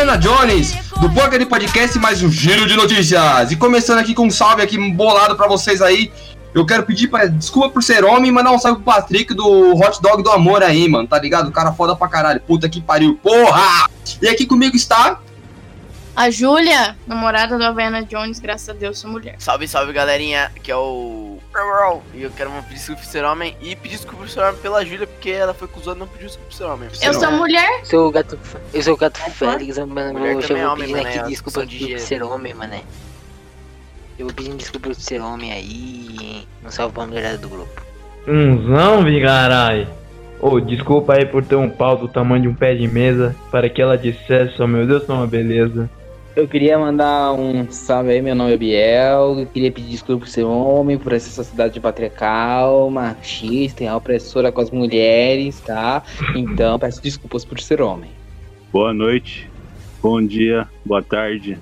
Havaiana Jones, do Poker Podcast, mais um giro de notícias. E começando aqui com um salve aqui bolado pra vocês aí. Eu quero pedir pra, desculpa por ser homem e mandar um salve pro Patrick do Hot Dog do Amor aí, mano, tá ligado? O cara foda pra caralho, puta que pariu, porra! E aqui comigo está A Júlia, namorada do Havaiana Jones, graças a Deus, sou mulher. Salve, salve galerinha, que é o. E eu quero pedir desculpa por ser homem e pedir desculpa por ser homem pela Júlia, porque ela foi acusada e não pediu desculpa por ser homem. Eu sou mulher? Sou gato, eu sou o gato Félix, mano. Mulher Eu é vou homem, pedindo aqui é desculpa de ser homem, mané. Eu vou pedindo desculpa por ser homem aí. Um salve pra mulherada do grupo. Umzão, vigarai. Ô, desculpa aí por ter um pau do tamanho de um pé de mesa, para que ela dissesse, oh meu Deus, sou uma beleza. Eu queria mandar um salve aí, meu nome é Biel. Eu queria pedir desculpa por ser homem, por essa sociedade patriarcal, machista e opressora com as mulheres, tá? Então, peço desculpas por ser homem. Boa noite, bom dia, boa tarde.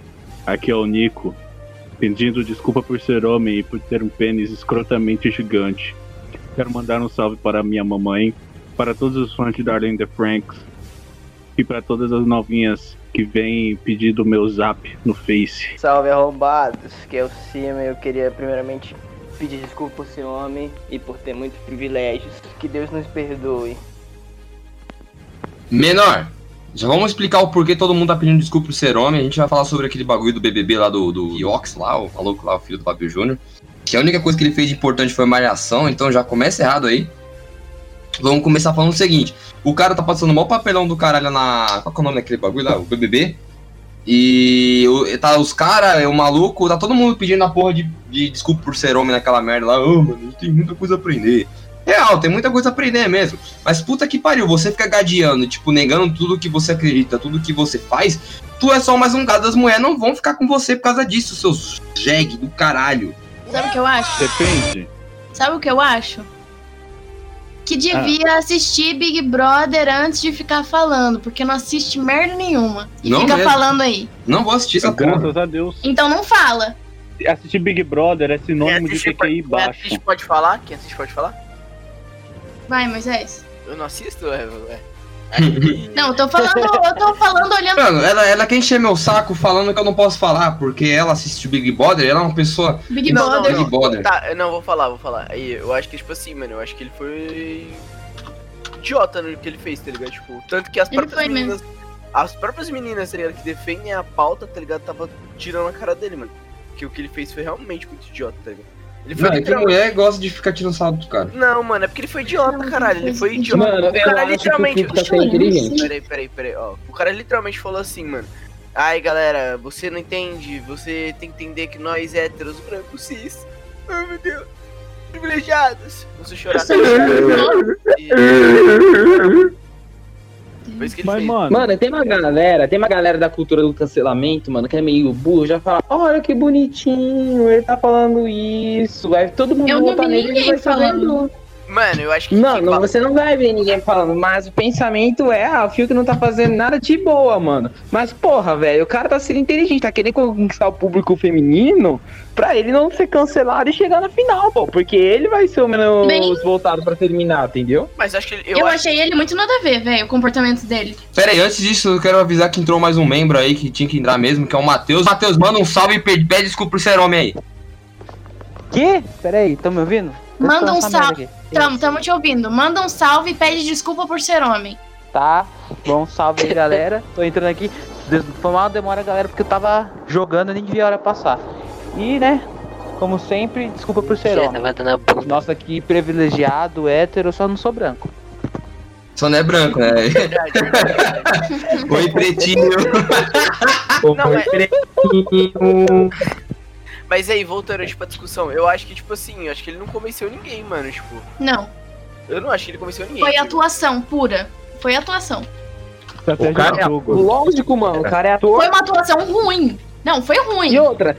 Aqui é o Nico, pedindo desculpa por ser homem e por ter um pênis escrotamente gigante. Quero mandar um salve para minha mamãe, para todos os fãs de Darlene the Franks e para todas as novinhas que vêm pedir do meu zap no Face. Salve arrombados, que é o Cima. Eu queria primeiramente pedir desculpa por ser homem e por ter muitos privilégios. Que Deus nos perdoe. Menor. Já vamos explicar o porquê todo mundo tá pedindo desculpa por ser homem. A gente vai falar sobre aquele bagulho do BBB lá do, do Iox lá, o maluco lá, o filho do Fábio Júnior. Que a única coisa que ele fez de importante foi malhação, então já começa errado aí. Vamos começar falando o seguinte: o cara tá passando o maior papelão do caralho na. Qual que é o nome daquele bagulho lá? O BBB. E o- tá os caras, o maluco, tá todo mundo pedindo a porra de, de desculpa por ser homem naquela merda lá. Ô, mano, a gente tem muita coisa a aprender. Real, tem muita coisa a aprender mesmo. Mas puta que pariu, você fica gadeando, tipo, negando tudo que você acredita, tudo que você faz. Tu é só mais um gado, as mulheres não vão ficar com você por causa disso, seus jegue do caralho. Sabe o que eu acho? Depende. Sabe o que eu acho? Que devia assistir Big Brother antes de ficar falando, porque não assiste merda nenhuma. E Não fica mesmo. falando aí. Não vou assistir essa porra. Graças a Deus. Então não fala. Assistir Big Brother é Quem sinônimo de TQI pode, quem baixo. assiste pode falar? Quem assiste pode falar? Vai, Moisés. Eu não assisto, é. é. Não, eu tô falando, eu tô falando olhando. Mano, ela, ela quer encher meu saco falando que eu não posso falar, porque ela assiste o Big Brother, ela é uma pessoa. Big Não, não, Brother. Big Brother. Tá, eu não, vou falar, vou falar. Aí, eu acho que, tipo assim, mano, eu acho que ele foi. idiota no que ele fez, tá ligado? Tipo, tanto que as Ele próprias foi meninas. As próprias meninas, tá ligado? Que defendem a pauta, tá ligado? Tava tirando a cara dele, mano. Que o que ele fez foi realmente muito idiota, tá ligado? Ele foi é que literalmente. mulher gosta de ficar tirando sarro do cara. Não, mano, é porque ele foi idiota, caralho. Ele foi idiota. Mano, o cara que literalmente. Fiuk tá. Peraí, peraí, peraí, ó. O cara literalmente falou assim, mano. Ai, galera, você não entende. Você tem que entender que nós héteros brancos cis. Ai, meu Deus. Privilegiados. Você chorar. Que ele Mas, fez. mano, Mano, tem uma galera, tem uma galera da cultura do cancelamento, mano, que é meio burro, já fala, olha que bonitinho, ele tá falando isso, vai todo mundo Eu não vi nele, ele ninguém vai falando. Mano, eu acho que. Não, quem não, fala- você não vai ver ninguém falando, mas o pensamento é, ah, o Fiuk não tá fazendo nada de boa, mano. Mas, porra, velho, o cara tá sendo inteligente, tá querendo conquistar o público feminino pra ele não ser cancelado e chegar na final, pô. Porque ele vai ser o menos Bem- voltado pra terminar, entendeu? Mas acho que ele. Eu, Eu, acho achei ele muito nada a ver, velho, o comportamento dele. Pera aí, antes disso, eu quero avisar que entrou mais um membro aí que tinha que entrar mesmo, que é o Matheus. Matheus, manda um salve e pede, pede desculpa por ser homem aí. Que? Peraí, tão me ouvindo? Manda um salve. Tamo, tamo te ouvindo. Manda um salve e pede desculpa por ser homem. Tá, bom, salve aí galera. Tô entrando aqui. Foi uma demora, galera, porque eu tava jogando e nem devia a hora passar. E, né, como sempre, desculpa por ser homem. tava dando a bunda. Nosso aqui privilegiado, hétero, eu só não sou branco. Só não é branco, né? verdade, verdade. Oi, pretinho. Não, mas- Pretinho. Mas aí, voltando tipo, pra discussão, eu acho que, tipo assim, eu acho que ele não convenceu ninguém, mano. Tipo, Não, eu não acho que ele convenceu ninguém. foi tipo. atuação pura. Foi atuação. estratégia o cara de é jogo. Lógico, mano, o cara é ator. Foi uma atuação ruim. Não, foi ruim. E outra,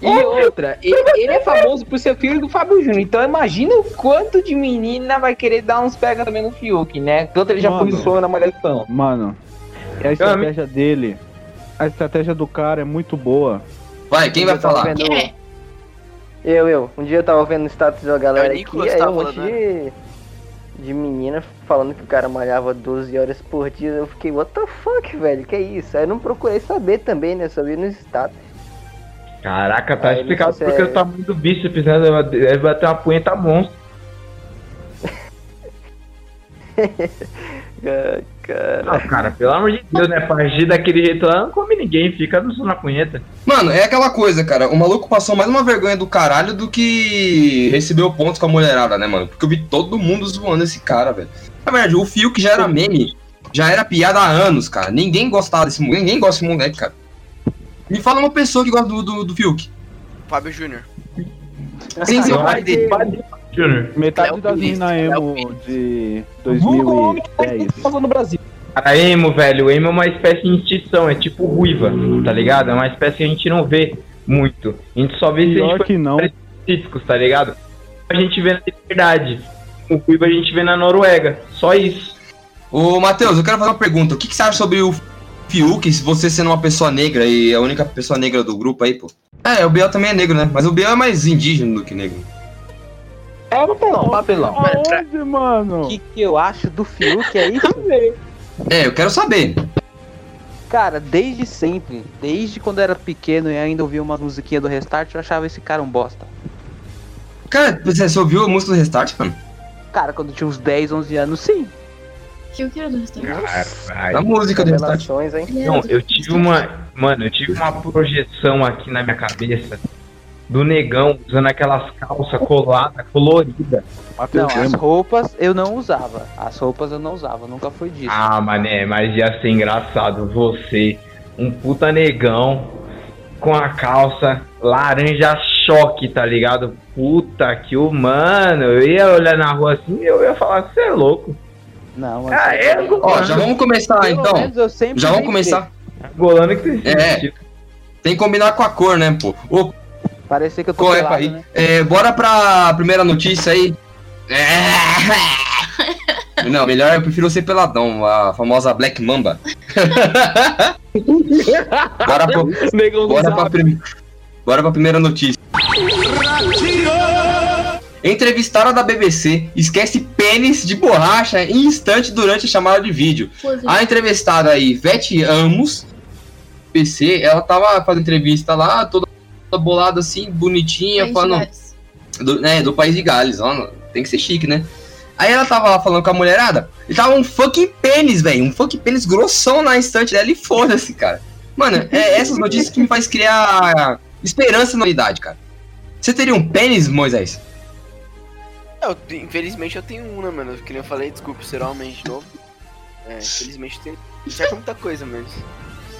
e outra, ele, ele é famoso por ser filho do Fábio Júnior, então imagina o quanto de menina vai querer dar uns pega também no Fiuk, né? Tanto ele já Mano. posicionou na malhação. Mano, a estratégia dele, a estratégia do cara é muito boa. Vai, quem vai Eu tava falar? vendo- Quem é? Eu, eu. Um dia eu tava vendo o status da galera É aqui, aí tava um monte de... de menina falando que o cara malhava 12 horas por dia. Eu fiquei, what the fuck, velho? Que é isso? Aí eu não procurei saber também, né? Só vi nos status. Caraca, tá Aí, explicado sei porque se é- o tamanho do bíceps, né? Deve bater uma punheta monstro. Ah, Cara, Ah, cara, pelo amor de Deus, né? Pra agir daquele jeito lá, não come ninguém, fica no na punheta. Mano, é aquela coisa, cara. O maluco passou mais uma vergonha do caralho do que recebeu pontos com a mulherada, né, mano? Porque eu vi todo mundo zoando esse cara, velho. Na verdade, o Fio que já era meme, já era piada há anos, cara. Ninguém gostava desse moleque, ninguém gosta desse moleque, cara. Me fala uma pessoa que gosta do, do, do Fiuk. Fábio Júnior. Sem ser o pai dele. Júnior. Metade das minas emo de Vulgo homem que 2010. tá no Brasil. A emo, velho, o emo é uma espécie de extinção, é tipo ruiva, tá ligado? É uma espécie que a gente não vê muito. A gente só vê se a gente Pior que não. específicos, tá ligado? A gente vê na liberdade. O ruivo a gente vê na Noruega. Só isso. Ô, Matheus, eu quero fazer uma pergunta. O que, que você acha sobre o Fiuk, se você sendo uma pessoa negra e a única pessoa negra do grupo aí, pô? É, o Biel também é negro, né? Mas o Biel é mais indígena do que negro. É papelão, papelão. Aonde, mano? O que, que eu acho do Fiuk é isso? É, eu quero saber. Cara, desde sempre, desde quando eu era pequeno e ainda ouvia uma musiquinha do Restart, eu achava esse cara um bosta. Cara, você ouviu a música do Restart, mano? Cara, quando eu tinha uns 10, 11 anos, sim. Que o que era do restaurante? A Caralho. música do Restart. hein? Era Não, do- eu tive uma. Mano, eu tive uma projeção aqui na minha cabeça do negão usando aquelas calças coladas, coloridas. Não, as roupas eu não usava. As roupas eu não usava, nunca foi disso. Ah, mané, mas ia ser engraçado. Você, um puta negão, com a calça laranja choque, tá ligado? Puta que o mano, eu ia olhar na rua assim e eu ia falar, você é louco. Não, mano. Ah, é Ó, já vamos começar Pelo então. eu Já vamos começar. Golando que tem É. sentido. Tem que combinar com a cor, né, pô? Ô, Parecia que eu tô qual é, pelado, pai? né? É, bora pra primeira notícia aí. É. Não, melhor eu prefiro ser peladão, a famosa Black Mamba. bora, pro, bora, pra prim- bora pra primeira notícia. Entrevistada da BBC esquece pênis de borracha em instante durante a chamada de vídeo. Inclusive, A entrevistada aí, Vete Amos, PC, ela tava fazendo entrevista lá, toda bolada assim, bonitinha, falando do, né, do país de Gales, ó, tem que ser chique, né? Aí ela tava lá falando com a mulherada, e tava um fucking pênis, velho, um fucking pênis grossão na estante dela e foda-se, cara. Mano, é essas notícias que me faz criar esperança na realidade, cara. Você teria um pênis, Moisés? Eu, te- infelizmente eu tenho um, né, mano? Que nem eu falei, desculpa ser homem de novo. É, infelizmente tem. Certo muita coisa, mas.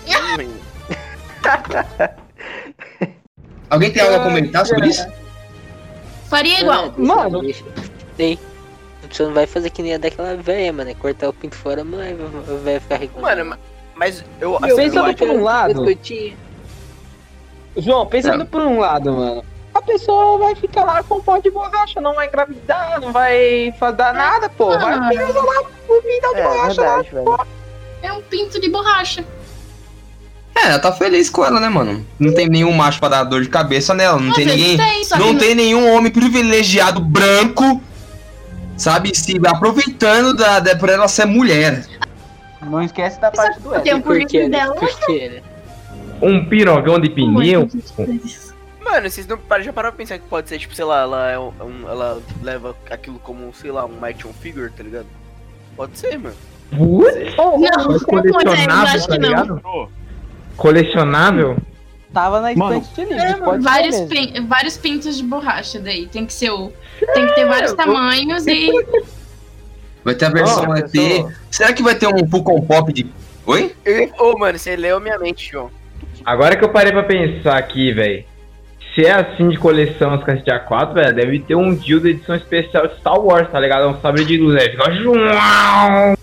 Alguém tem algo a comentar sobre isso? Faria igual. Mano. Ei, você não vai fazer que nem a daquela velha, mano. é Cortar o pinto fora, mãe, vai- ficar reclamando. Mano, ma- mas eu. Meu, assim, eu pensando por um lado. João, pensando por um lado, mano, a pessoa vai ficar lá com um pó de borracha, não vai engravidar, não vai fazer nada, pô. Vai Ah. usar lá o pintal de É, borracha lá. verdade, velho. É um pinto de borracha. É, ela tá feliz com ela, né, mano? Não tem nenhum macho pra dar dor de cabeça nela, não Às tem ninguém. tem, que Não tem nenhum homem privilegiado branco, sabe, se aproveitando da, da, por ela ser mulher. Não esquece da parte do tem L. um currículo dela. Porque? Um pirogão de pneu. Mano, vocês não já pararam pra pensar que pode ser, tipo, sei lá, ela, é um, um- ela leva aquilo como, sei lá, um action figure, tá ligado? Pode ser, mano. Putz, Não, mas colecionável, acho tá que não. ligado? Colecionável? Tava na estante de livros, pode Vários, pin- vários pintos de borracha daí. Tem que ser o. Tem que ter vários tamanhos e. Vai ter a versão ET. pessoa. Será que vai ter um Fucon Pop de. Oi? Ô, mano, você leu minha mente, João. Agora que eu parei pra pensar aqui, velho. Se é assim de coleção as caixas de A4, velho, deve ter um dildo edição especial de Star Wars, tá ligado? Um sabre de luz, fica. João!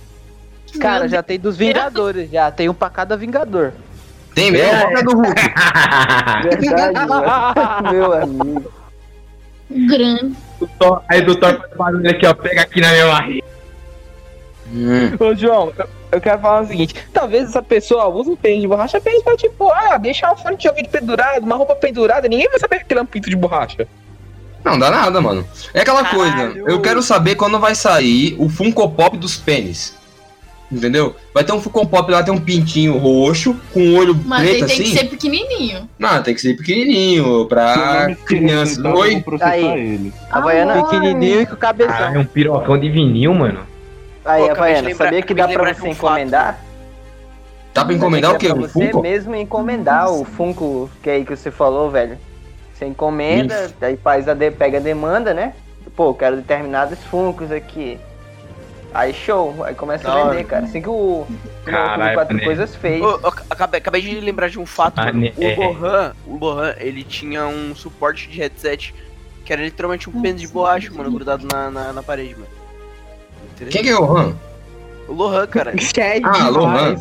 Cara, já tem dos Vingadores, já. Tem um pra cada Vingador. Tem mesmo? É. Qual que é do Hulk? Verdade, mano. Meu amigo. Grande. Aí do Thor faz barulho aqui, ó. Pega aqui na minha barriga. Hum. Ô, João, eu, quero falar o seguinte: talvez essa pessoa use um pênis de borracha apenas pra, tipo, ah, deixar um fone de ouvido pendurado, uma roupa pendurada, ninguém vai saber que ele é um pinto de borracha. Não, dá nada, mano. É aquela Caralho. coisa, eu quero saber quando vai sair o Funko Pop dos pênis. Entendeu? Vai ter um Funko Pop lá, tem um pintinho roxo, com um olho Mas ele preto tem assim. que ser pequenininho. Não, tem que ser pequenininho, pra criança. então Oi? Aí. ele. Havaiana, Pequenininho e com cabeção. Caralho, um pirocão de vinil, mano. aí, Pô, Havaiana, lembrar- sabia que dá pra você um fato. encomendar? Dá pra encomendar o quê? Um é Funko? Você mesmo encomendar o Funko que aí que você falou, velho. Você encomenda, aí faz a de, pega a demanda, né? Pô, quero determinados Funkos aqui. Aí show, aí começa a vender, cara. Assim que o, Caralho, Quatro mané. Coisas fez. Ô, eu acabei, acabei de lembrar de um fato, Ah, mano. né, é. O Lohan, o Lohan, ele tinha um suporte de headset que era literalmente um pênis de borracha, mano, grudado na, na, na parede, mano. Quem que é o Han? O Lohan, cara. É Ah, Lohan.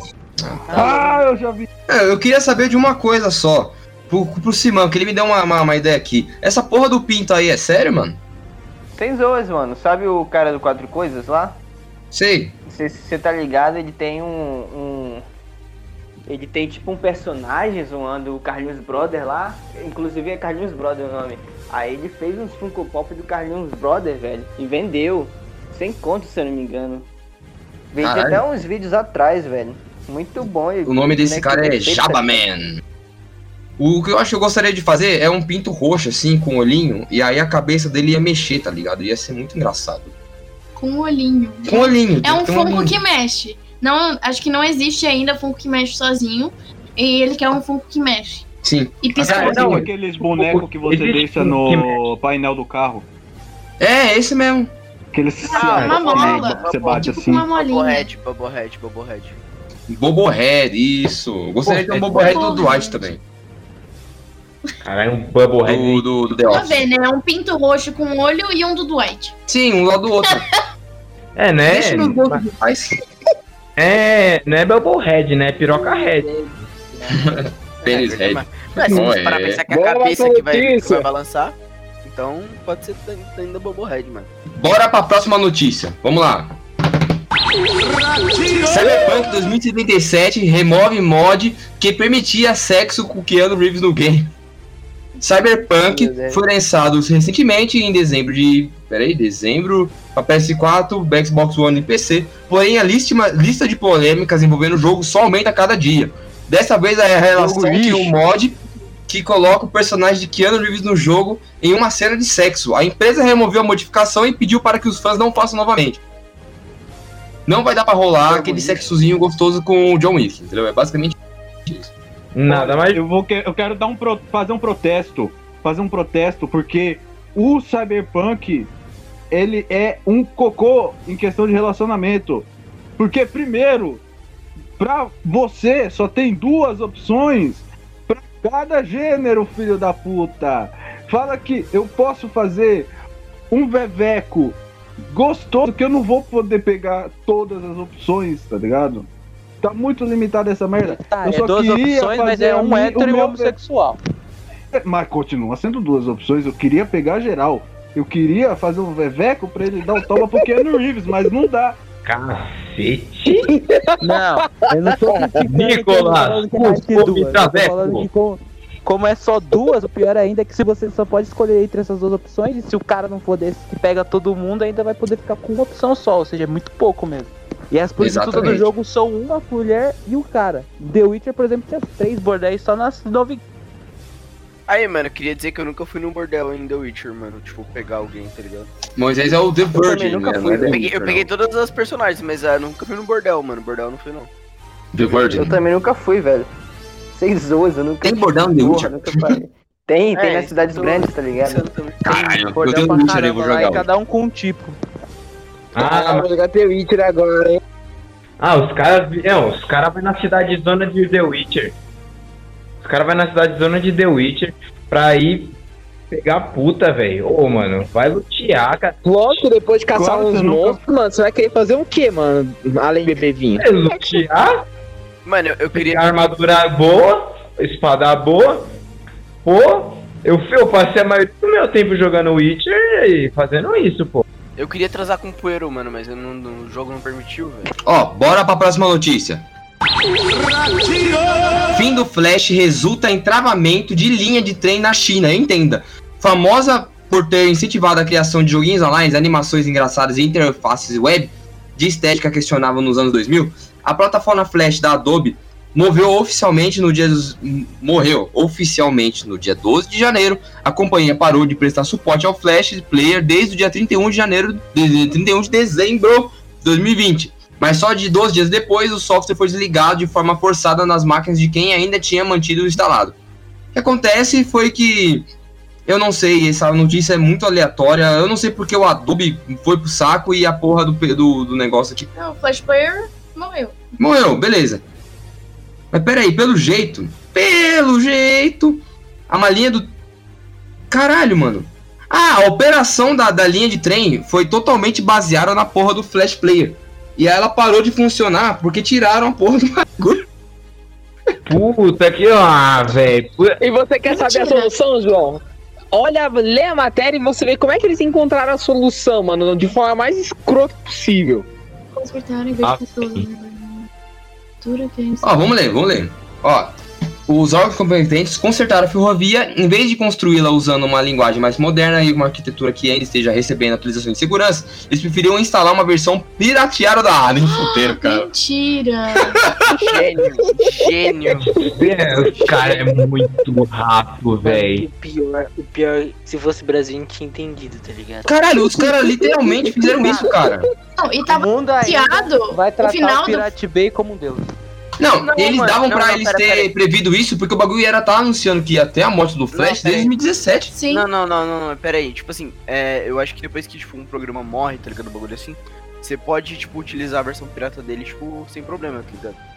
Ah, eu já vi. É, eu queria saber de uma coisa só. Pro, pro Simão, que ele me deu uma, uma, uma ideia aqui. Essa porra do pinto aí é sério, mano? Sem zoas, mano. Sabe o cara do Quatro Coisas lá? Sei. Você tá ligado, ele tem um, um- Ele tem tipo um personagem zoando o Carlinhos Brother lá. Inclusive é Carlinhos Brother o nome. Aí ele fez uns Funko Pop do Carlinhos Brother, velho. E vendeu. Sem conto, se eu não me engano. Vendi até uns vídeos atrás, velho. Muito bom. O nome desse cara é perfeito, Jabaman. O que eu acho que eu gostaria de fazer é um pinto roxo, assim, com olhinho, e aí a cabeça dele ia mexer, tá ligado? Ia ser muito engraçado. Com um olhinho. Com olhinho. É um Funko olhinho. que mexe. Não, acho que não existe ainda Funko que mexe sozinho. E ele quer um Funko que mexe. Sim. E pisca Ah, Não, aqueles bonecos que você Existe deixa um no painel do carro. É, esse mesmo. Aqueles Ah, uma bola. que você bate Tipo assim. uma molinha. Bobohead, Bobohead, Bobohead. Bobohead, isso. Gostaria de ter um Bobohead do Dwight também. Caralho, um Bubblehead. Do, do, do The Tá Office. vendo, né? Um pinto roxo com um olho e um do Dwight. Sim, um lado do outro. É, né? Deixa que faz. É, não é Bubblehead, né? Piroca Head. Pênis head. Mas, mas se você parar é. pra pensar que a cabeça que vai, que vai balançar, então pode ser ainda Bobohead, mano. Bora pra próxima notícia. Vamos lá. Cyberpunk 2077 remove mod que permitia sexo com Keanu Reeves no game. Cyberpunk foi lançado recentemente em dezembro de. Peraí, dezembro para PS4, Xbox One e PC. Porém, a lista, lista de polêmicas envolvendo o jogo só aumenta a cada dia. Dessa vez é a relação que o mod que coloca o personagem de Keanu Reeves no jogo em uma cena de sexo. A empresa removeu a modificação e pediu para que os fãs não façam novamente. Não vai dar pra rolar aquele sexozinho gostoso com o John Wick, entendeu? É basicamente Nada mais. Eu, vou que- eu quero dar um pro- fazer um protesto. Fazer um protesto, porque o Cyberpunk ele é um cocô em questão de relacionamento. Porque, primeiro, pra você só tem duas opções pra cada gênero, filho da puta. Fala que eu posso fazer um veveco gostoso que eu não vou poder pegar todas as opções, tá ligado? Tá muito limitado essa merda. Tá, Eu é só duas queria opções, mas fazer é um hétero e um homossexual. Mas continua sendo duas opções. Eu queria pegar geral. Eu queria fazer um veveco pra ele dar o toma pro Keanu Reeves, mas não dá. Cacete. Não, eu não tô criticando Nicolas, falando é que como, como é só duas, o pior ainda é que se você só pode escolher entre essas duas opções, e se o cara não for desse que pega todo mundo, ainda vai poder ficar com uma opção só, ou seja, é muito pouco mesmo. E as prostitutas do jogo são uma mulher e o cara. The Witcher, por exemplo, tinha três bordéis só nas nove. Aí, mano, eu queria dizer que eu nunca fui num bordel em The Witcher, mano. Tipo, pegar alguém, tá ligado? Moisés é o The Virgin, nunca né? fui, é Eu peguei, eu peguei todas as personagens, mas ah, nunca fui num bordel, mano. Bordel não fui, não. The Virgin. Eu também nunca fui, velho. Sem zoas, eu nunca Tem bordel no The Porra, Witcher? nunca parei. Tem, tem É, nas cidades tô- grandes, tá ligado? Caralho, eu Bordel tenho Witcher aí, vou caramba lá, jogar. hoje. cada um com um tipo. Ah, vou jogar The Witcher agora, hein? Ah, os caras. Não, os caras vão na cidade zona de The Witcher. Os caras vão na cidade zona de The Witcher pra ir pegar puta, velho. Ô, mano, vai lutear, cara. Lógico, depois de caçar Claro, uns você nunca- monstros, mano, você vai querer fazer o quê, mano? Além de beber vinho. É lutear, Mano, eu, eu pegar queria. armadura boa, espada boa. Pô, eu, eu passei a maioria do meu tempo jogando Witcher e fazendo isso, pô. Eu queria transar com um poeiro, mano, mas eu não, não- o jogo não permitiu, velho. Ó, bora pra próxima notícia. Fim do Flash resulta em travamento de linha de trem na China, entenda. Famosa por ter incentivado a criação de joguinhos online, animações engraçadas e interfaces web de estética questionável nos anos 2000, a plataforma Flash da Adobe oficialmente no dia dos- morreu oficialmente no dia 12 de janeiro. A companhia parou de prestar suporte ao Flash Player desde o dia 31 de janeiro de 31 de dezembro de 2020. Mas só de 12 dias depois o software foi desligado de forma forçada nas máquinas de quem ainda tinha mantido instalado. O que acontece foi que eu não sei, essa notícia é muito aleatória. Eu não sei porque o Adobe foi pro saco e a porra do, do, do negócio aqui Não, o Flash Player morreu. Morreu, beleza. Mas peraí, pelo jeito, pelo jeito, a malinha do. Caralho, mano. Ah, a operação da, da linha de trem foi totalmente baseada na porra do Flash Player. E aí ela parou de funcionar porque tiraram a porra do bagulho. Puta que. Ah, velho. E você quer saber a solução, João? Olha, lê a matéria e você vê como é que eles encontraram a solução, mano, de forma mais escrota possível. Consertaram em vez Ah, de Ó, vamos ler, vamos ler. Ó, os órgãos competentes consertaram a ferrovia, em vez de construí-la usando uma linguagem mais moderna e uma arquitetura que ainda esteja recebendo atualizações de segurança, eles preferiram instalar uma versão pirateada da. Ah, nem futeiro, cara. Mentira! Gênio, gênio. O cara é muito rápido, velho. O pior, o pior, se fosse Brasil, a gente tinha entendido, tá ligado? Caralho, os caras literalmente fizeram isso, cara. Não, e O tava mundo ainda anunciado vai o tratar final o do Pirate Bay como um deus. Não, Não, eles mano, davam não, pra não, eles pera, ter pera prevido isso porque o bagulho era tá anunciando que ia até a morte do Flash desde aí. 2017. Sim. Não, não, não, não, não, pera aí. Tipo assim, é, eu acho que depois que tipo, um programa morre, tá ligado? Um bagulho assim, você pode, tipo, utilizar a versão pirata dele, tipo, sem problema, tá ligado?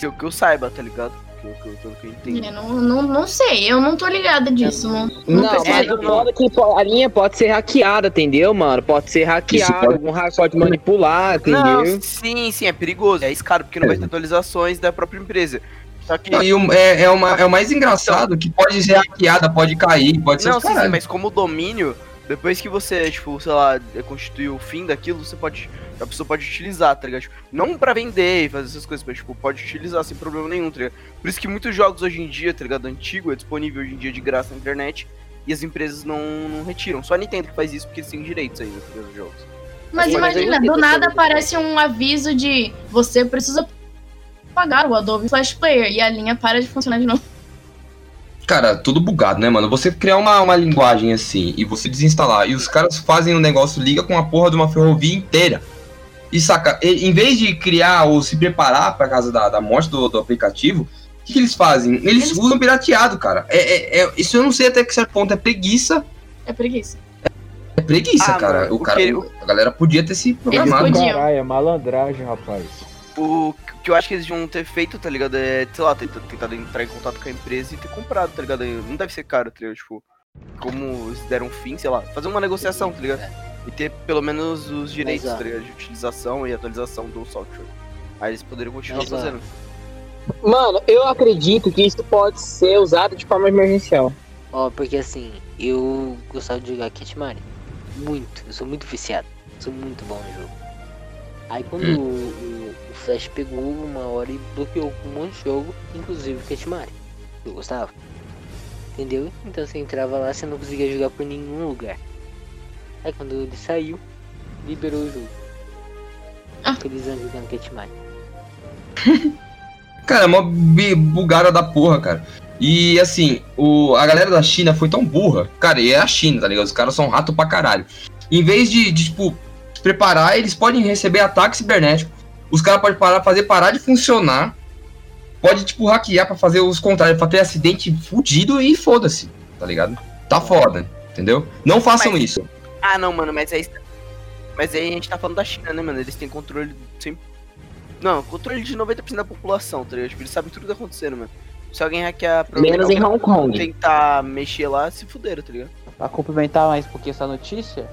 Se o que eu saiba, tá ligado? Que eu, que eu, pelo que eu entendo. Eu não, não, não sei, eu não tô ligada disso. Não, Não, pesquisei. mas o foda é que a linha pode ser hackeada, entendeu, mano? Pode ser hackeada, pode- algum hacker pode manipular, entendeu? Não, sim, sim, é perigoso. É arriscado, porque não vai ter atualizações da própria empresa. Só que. Não, e o, é, é, uma, é o mais engraçado que pode ser hackeada, pode cair, pode ser Não, sim, sim, mas como domínio, depois que você, tipo, sei lá, constituir o fim daquilo, você pode. A pessoa pode utilizar, tá ligado? Tipo, não pra vender e fazer essas coisas, mas, tipo, pode utilizar sem problema nenhum, tá ligado? Por isso que muitos jogos hoje em dia, tá ligado? Antigo, é disponível hoje em dia de graça na internet e as empresas não, não retiram. Só a Nintendo que faz isso porque eles têm direitos ainda, tá ligado? Os jogos. Mas Mas imagina, aí eu do nada aparece um aviso de você precisa pagar o Adobe Flash Player e a linha para de funcionar de novo. Cara, tudo bugado, né, mano? Você criar uma, uma linguagem assim e você desinstalar e os caras fazem um negócio, liga com a porra de uma ferrovia inteira. E saca, em vez de criar ou se preparar pra casa da, da morte do, do aplicativo, o que, que eles fazem? Eles, Eles- usam pirateado, cara. É, é- é- isso eu não sei até que certo ponto é preguiça. É preguiça. É preguiça, Ah, cara. mano, o cara que- A galera podia ter se programado. Caralho, é malandragem, rapaz. O que eu acho que eles deviam ter feito, tá ligado? É, sei lá, tentar entrar em contato com a empresa e ter comprado, tá ligado? Não deve ser caro, tá ligado? Tipo, como eles deram um fim, sei lá, fazer uma negociação, tá ligado? E ter pelo menos os direitos, tá? De utilização e atualização do software. Aí eles poderiam continuar ó. fazendo. Mano, eu acredito que isso pode ser usado de forma emergencial. Ó, porque assim, eu gostava de jogar Cat Mario. Muito, eu sou muito viciado. Sou muito bom no jogo. Aí quando o, o- o Flash pegou uma hora e bloqueou um monte de jogo, inclusive o Cat Mario. Eu gostava. Entendeu? Então você entrava lá, você não conseguia jogar por nenhum lugar. Aí quando ele saiu, liberou o jogo. Ah. Ano jogando Cat Mario. Cara, é mó bi- bugada da porra, cara. E assim, o, a galera da China foi tão burra. Cara, e é a China, tá ligado? Os caras são rato pra caralho. Em vez de, de, tipo, se preparar, eles podem receber ataque cibernético. Os caras podem parar, fazer parar de funcionar. Pode, tipo, hackear pra fazer os contrários, pra ter acidente fudido e foda-se, tá ligado? Tá foda, entendeu? Não façam Mas- isso. Ah, não, mano, mas aí. Mas aí a gente tá falando da China, né, mano? Eles têm controle sempre. Não, controle de 90% da população, tá ligado? Tipo, eles sabem tudo que tá acontecendo, mano. Se alguém hackear Menos em Hong Kong. tentar mexer lá, se fuderam, tá ligado? Pra complementar mais um pouquinho essa notícia,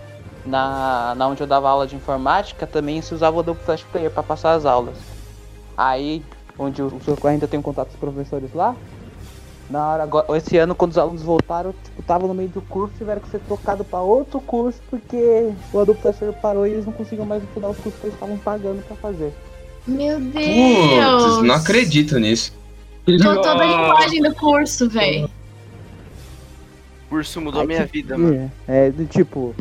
na, na onde eu dava aula de informática também se usava o Adobe Flash Player pra passar as aulas. Aí, onde o, o Socorro ainda tem um contato com os professores lá, na hora agora, esse ano quando os alunos voltaram, tipo, tava no meio do curso, tiveram que ser trocado pra outro curso porque o Flash Player parou e eles não conseguiam mais estudar os cursos que eles estavam pagando pra fazer. Meu Deus! Putz, não acredito nisso. Tô toda a linguagem do curso, velho. Por isso mudou Aí minha que- vida, mano. É, do tipo,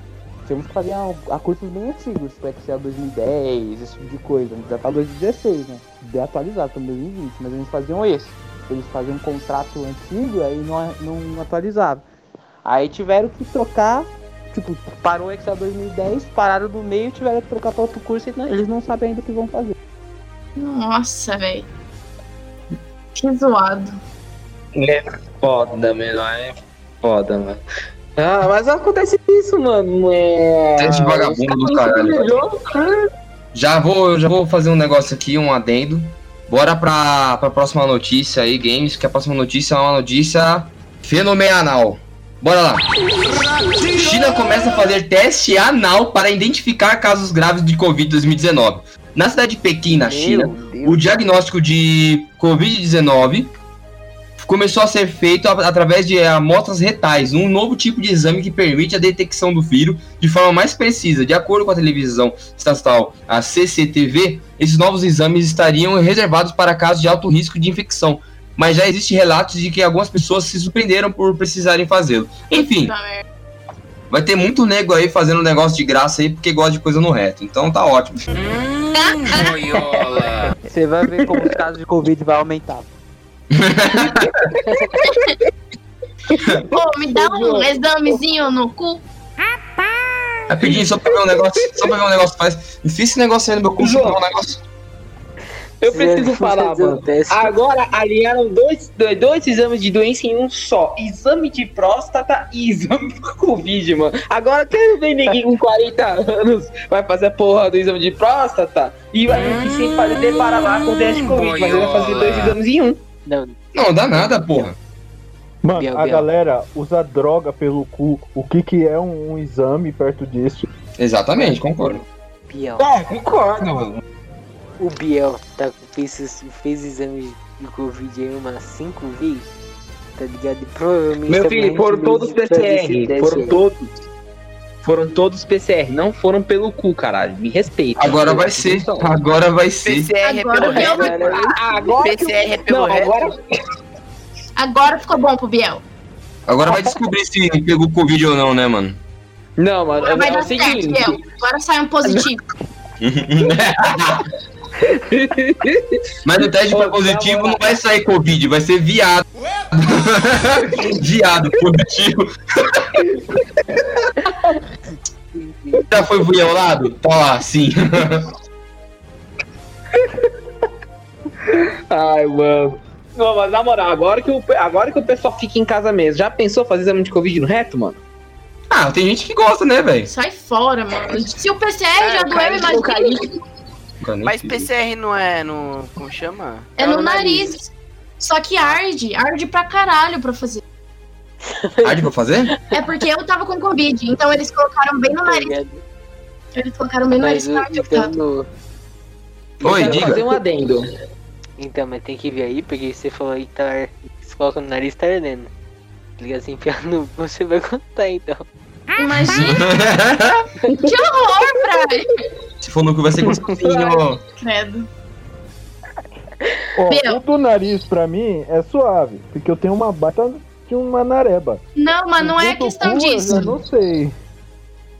temos que fazer a, a cursos bem antigos, para Excel 2010, esse tipo de coisa. Já tá 2016, né? Bem atualizado, estamos em 2020, mas eles faziam esse. Eles faziam um contrato antigo aí não, não atualizavam. Aí tiveram que trocar, tipo, parou o Excel 2010, pararam no meio, tiveram que trocar para outro curso e não- eles não sabem ainda o que vão fazer. Nossa, velho. Que zoado. É foda, mano. É foda, mano. Ah, mas acontece isso, mano. É. Teste vagabundo do caralho. Já vou, já vou fazer um negócio aqui, um adendo. Bora pra, pra próxima notícia aí, games, que a próxima notícia é uma notícia fenomenal. Bora lá. China começa a fazer teste anal para identificar casos graves de Covid 2019. Na cidade de Pequim, na China, o diagnóstico de Covid-19 começou a ser feito através de amostras retais, um novo tipo de exame que permite a detecção do vírus de forma mais precisa. De acordo com a televisão estatal, a CCTV, esses novos exames estariam reservados para casos de alto risco de infecção, mas já existem relatos de que algumas pessoas se surpreenderam por precisarem fazê-lo. Enfim, vai ter muito nego aí fazendo negócio de graça aí porque gosta de coisa no reto, então tá ótimo. Você vai ver como os casos de Covid vai aumentar. Pô, me dá um examezinho no cu. Rapidinho, só pra ver um negócio, só pra ver um negócio, faz. Esse negócio aí no meu cu, só pra ver um negócio. Eu preciso falar, mano. Agora alinharam dois, dois, dois exames de doença em um só. Exame de próstata e exame do Covid, mano. Agora quer ver ninguém com 40 anos vai fazer a porra do exame de próstata e vai vir sem fazer deparar lá com o teste de Covid. Mas ele vai fazer dois exames em um. Não, Não, dá nada, porra. Mano, Biel, a Biel. galera usa droga pelo cu. O que que é um, um exame perto disso? Exatamente, concordo. Biel. É, concordo, mano. O Biel tá, fez, fez exame de Covid aí umas 5 vezes. Tá ligado? E provavelmente. Meu filho, foram todos PCR. Foram todos. Foram todos PCR, não foram pelo cu, caralho. Me respeita. Agora vai ser, agora vai ser. PCR é Agora pelo o Biel resto. vai... Agora PCR é pelo Não, resto. agora Agora ficou bom pro Biel. Agora vai descobrir se pegou Covid ou não, né, mano? Não, mano, Agora vai é dar o certo. Biel. Agora sai um positivo. Mas no teste Ô, for positivo não vai sair Covid, vai ser viado. Viado positivo. Já foi violado? Tá lá, sim. Ai, mano. Não, mas na moral, agora que, o, agora que o pessoal fica em casa mesmo, já pensou fazer exame de Covid no reto, mano? Ah, tem gente que gosta, né, velho? Sai fora, mano. Se o PCR já É, doeu, cara, imagina. Mas. PCR não é no. Como chama? É no nariz. Só que arde. Arde pra caralho pra fazer. Arde pra fazer? É porque eu tava com Covid, então eles colocaram bem no Tá nariz. ligado? Eles colocaram bem no nariz Mas o- então, infectar. no, Oi, fazer diga. um adendo. então, mas tem que ver aí, porque você falou aí que tá. Você coloca no nariz tá ardendo. Tá ligado? Se enfiar no. Você vai contar então. Imagina que horror, Praia. Se for no cu vai ser gostosinho. Credo. Ó, o do nariz pra mim é suave, porque eu tenho uma baita de uma nareba. Não, mas não é questão cu, Eu disso. já não sei.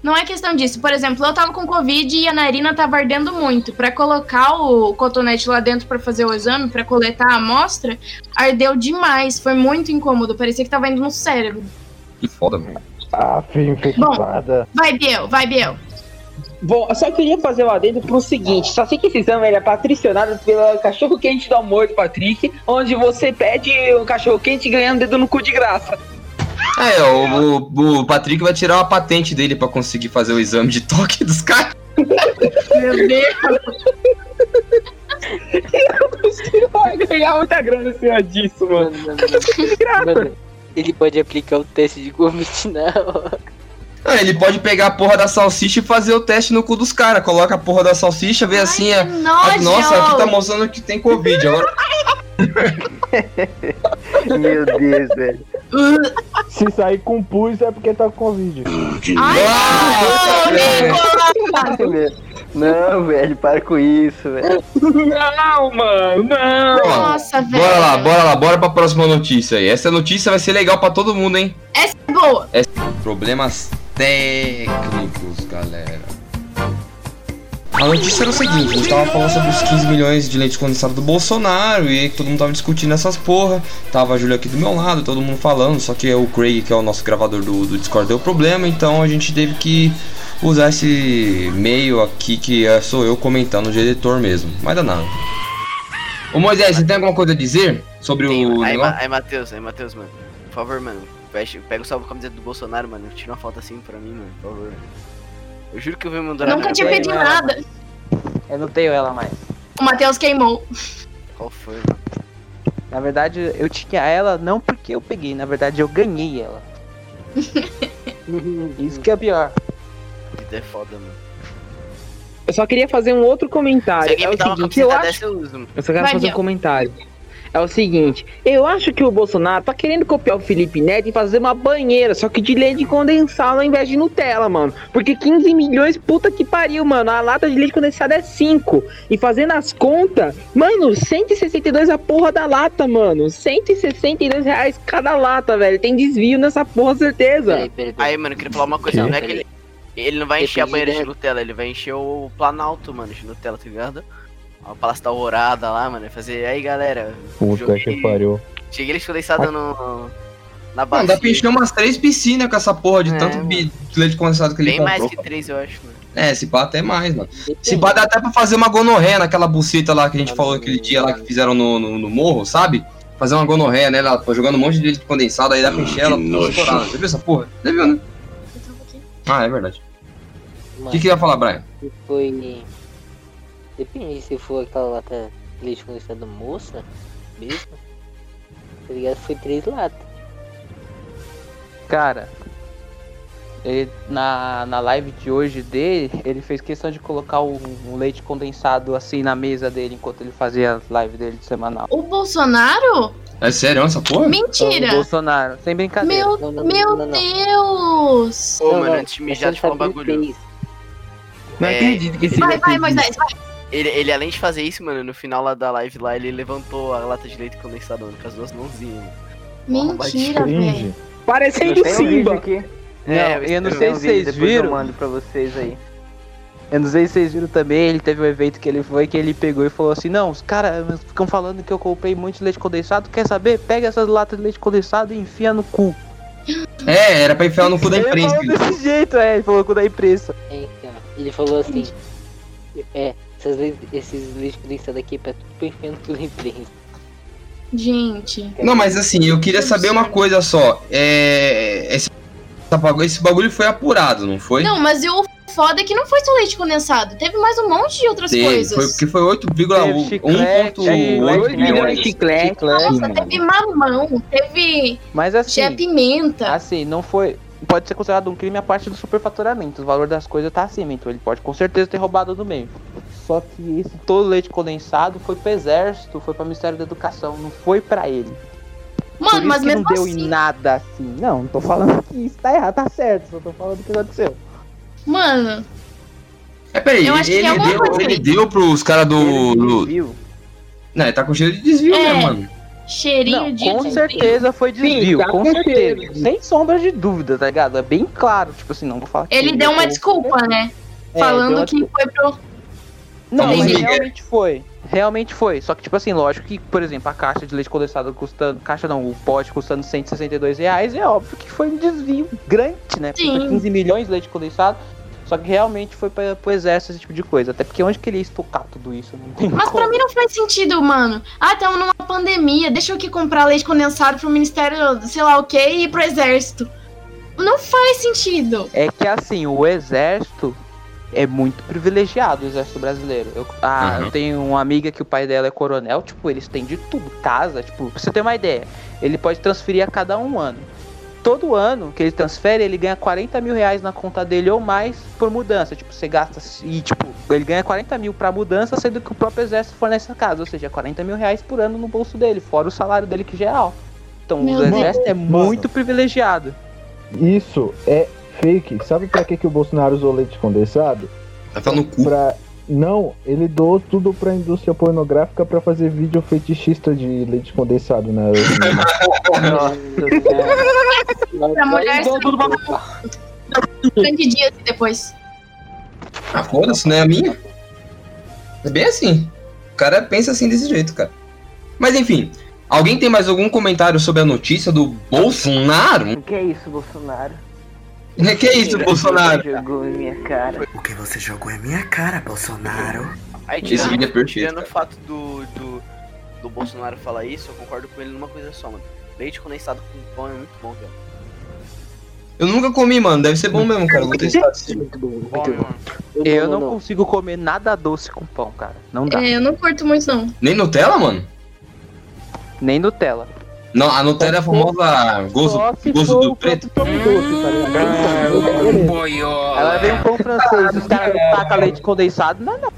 Não é questão disso. Por exemplo, eu tava com Covid e a narina tava ardendo muito. Pra colocar o cotonete lá dentro pra fazer o exame, pra coletar a amostra, ardeu demais. Foi muito incômodo. Parecia que tava indo no cérebro. Que foda, mano. Ah, filho infectada. Vai, Biel, vai, Biel. Bom, eu só queria fazer o adendo pro seguinte: só sei que esse exame ele é patrocinado pelo cachorro quente do amor do Patrick, onde você pede um cachorro quente ganhando dedo no cu de graça. É, o, o, o Patrick vai tirar uma patente dele pra conseguir fazer o exame de toque dos caras. Meu Deus. Você vai ganhar muita grana em cima disso, mano. Mano, mano, mano, ele pode aplicar o teste de Covid na hora. Ah, ele pode pegar a porra da salsicha e fazer o teste no cu dos caras. Coloca a porra da salsicha, vê assim, Ai, é. que ah, nojo. Nossa, aqui tá mostrando que tem Covid. Agora. Meu Deus, velho. Se sair com pus é porque tá com Covid. Ai, Ah, é. Não, velho, para com isso, velho. Não, mano, não. Nossa, velho. Bora lá, bora lá, bora pra próxima notícia aí. Essa notícia vai ser legal pra todo mundo, hein? Essa é boa. Problemas técnicos, galera. A notícia era o seguinte, a gente tava falando sobre os 15 milhões de leite condensado do Bolsonaro e todo mundo tava discutindo essas porra. Tava a Júlia aqui do meu lado, todo mundo falando, só que o Craig, que é o nosso gravador do, do Discord, deu problema, então a gente teve que usar esse meio aqui que é, sou eu comentando de editor mesmo. Mas dá nada. Ô Moisés, você tem alguma coisa a dizer sobre o Aí, aí, Matheus, aí, Matheus, mano. Por favor, mano. Veste, pega o salve camiseta do Bolsonaro, mano. Tira uma foto assim pra mim, mano. Por favor. Eu juro que eu vou mandar Nunca pedido né? nada. Eu não tenho ela mais. O Matheus queimou. Qual foi, mano? Na verdade, eu tinha ela não porque eu peguei, na verdade eu ganhei ela. Isso que é pior. Vida é foda, mano. Eu só queria fazer um outro Se comentário. alguém É me dá uma seguinte, eu camiseta acho dessa, eu uso. Eu só quero Vai, fazer um comentário. É o seguinte, eu acho que o Bolsonaro tá querendo copiar o Felipe Neto e fazer uma banheira, só que de leite condensado ao invés de Nutella, mano. Porque 15 milhões, puta que pariu, mano. A lata de leite condensado é 5. E fazendo as contas, mano, 162 a porra da lata, mano. 162 reais cada lata, velho. Tem desvio nessa porra, certeza. Peraí, peraí, peraí. Aí, mano, eu queria falar uma coisa. Não, Não é que ele, ele não vai encher a banheira de da- Nutella, ele vai encher o Planalto, mano, de Nutella, tá ligado? O Palácio da Alvorada lá, mano. Fazer. Aí, galera. Puta joguei- que pariu. Cheguei eles condensados no. Na Não, base. dá pra encher umas três piscinas com essa porra de É, tanto mano. leite condensado que ele Bem comprou. mais que três, eu acho, mano. É, se pá até mais, mano. Se pá dá até pra fazer uma gonorreia naquela buceta lá que a gente falou aquele dia lá que fizeram no, no, no morro, sabe? Fazer uma gonorreia nela, pô, jogando um monte de leite condensado, aí dá pra encher ela toda estourada. Você viu essa porra? Você viu, né? Ah, é verdade. O que que ia falar, Brian? foi. Depende se for aquela lata de leite condensado moça, mesmo. Tá ligado? Foi três latas. Cara, ele, na, na live de hoje dele, ele fez questão de colocar um, um leite condensado assim na mesa dele enquanto ele fazia a live dele de semanal. O Bolsonaro? É sério essa porra? O Mentira. Bolsonaro, sem brincadeira. Meu, Não, não, meu não, não, não. Deus. Ô, Não, mano, antes de é mijar, eu falar um o bagulho. é isso. Não É, acredito que esse Vai, vai, Moisés, vai. Ele, ele, além de fazer isso, mano, no final lá da live lá, ele levantou a lata de leite condensado, mano, com as duas mãozinhas. mano. Mentira, velho. Parecendo Eu um Simba. aqui. Não, É, eu não eu sei Tem um se vídeo, vocês depois eu viram. mando pra vocês aí. Eu não sei se vocês viram também, ele teve um evento que ele foi, que ele pegou e falou assim, não, os caras ficam falando que eu comprei muito leite condensado, quer saber? Pega essas latas de leite condensado e enfia no cu. É, era pra enfiar no cu da ele imprensa. falou desse jeito, é, ele falou o da imprensa. É, então, ele falou assim: É, essas esses leite condensados aqui é pra tudo cu da imprensa. Gente. Não, mas assim, eu queria saber uma coisa só. É. Esse, esse bagulho foi apurado, não foi? Não, mas e o foda é que não foi só leite condensado. Teve mais um monte de outras Teve, coisas. foi porque foi Teve 8,1 chiclete, 1,8 2 milhões milhões. de chiclete. Nossa, teve mamão, teve Mas assim, tinha pimenta. assim, não foi. Pode ser considerado um crime a parte do superfaturamento. O valor das coisas tá acima, então ele pode com certeza ter roubado no meio. Só que esse todo leite condensado foi pro exército, foi pro Ministério da Educação, não foi pra ele. Por Mano, isso mas que mesmo não deu assim. em nada assim. Não, não tô falando que isso tá errado, tá certo, só tô falando o que aconteceu. Mano, É, peraí, Eu acho que ele, tem alguma deu, ele deu pros caras do. do... Viu? Não, ele tá com cheiro de desvio É. mesmo, mano. Cheirinho Não, de. com de- certeza foi desvio, tá com certeza. cheiro. Sem sombra de dúvida, tá ligado? É bem claro, tipo assim, não vou falar que Ele deu uma foi- desculpa, né? É, Falando que foi pro. Não, mas realmente foi. Realmente foi. Só que, tipo assim, lógico que, por exemplo, a caixa de leite condensado custando. Caixa não, o pote custando 162 reais, é óbvio que foi um desvio grande, né? Sim. foi 15 milhões de leite condensado. Só que realmente foi pra, pro exército esse tipo de coisa. Até porque onde que ele ia estocar tudo isso? Não tem Mas como. pra mim não faz sentido, mano. Ah, estamos numa pandemia. Deixa eu aqui comprar leite condensado pro Ministério, sei lá o que, e pro Exército. Não faz sentido. É que assim, o exército é muito privilegiado, o exército brasileiro. Eu, ah, Uhum. eu tenho uma amiga que o pai dela é coronel, tipo, eles têm de tudo, casa, tipo, pra você ter uma ideia, ele pode transferir a cada um ano. Todo ano que ele transfere, ele ganha 40 mil reais na conta dele ou mais por mudança. Tipo, você gasta e, tipo, ele ganha 40 mil pra mudança, sendo que o próprio exército fornece a casa. Ou seja, 40 mil reais por ano no bolso dele, fora o salário dele que já é alto. Então, Meu o Deus. exército é Mano. muito privilegiado. Isso é fake. Sabe pra que, que o Bolsonaro usou leite condensado? Tá falando no cu. Pra, Não, ele doou tudo pra indústria pornográfica pra fazer vídeo fetichista de leite condensado, né? Pra mulher Então, tudo pra- grande dia depois. Ah, foda-se, não é a minha. É bem assim. O cara pensa assim desse jeito, cara. Mas enfim, alguém tem mais algum comentário sobre a notícia do Bolsonaro? O que é isso, Bolsonaro? Que é isso, Bolsonaro? Jogou em minha cara. O que você jogou é minha cara, Bolsonaro. Aí Esse tirando, vídeo é perfeito, tirando o cara. fato do, do, do Bolsonaro falar isso, eu concordo com ele numa coisa só, mano. Leite condensado com pão é muito bom, velho. Eu nunca comi, mano. Deve ser bom mesmo, cara. Vou testar. Muito bom, muito Bom, bom. mano. Eu não consigo comer nada doce com pão, cara. Não dá. É, eu não curto muito, não. Nem Nutella, mano? Nem Nutella. Não, a Nutella é a famosa gozo, Só gozo do preto. tá ligado? Beleza. Ela vem um pão francês, os caras tacam leite condensado. Não, não.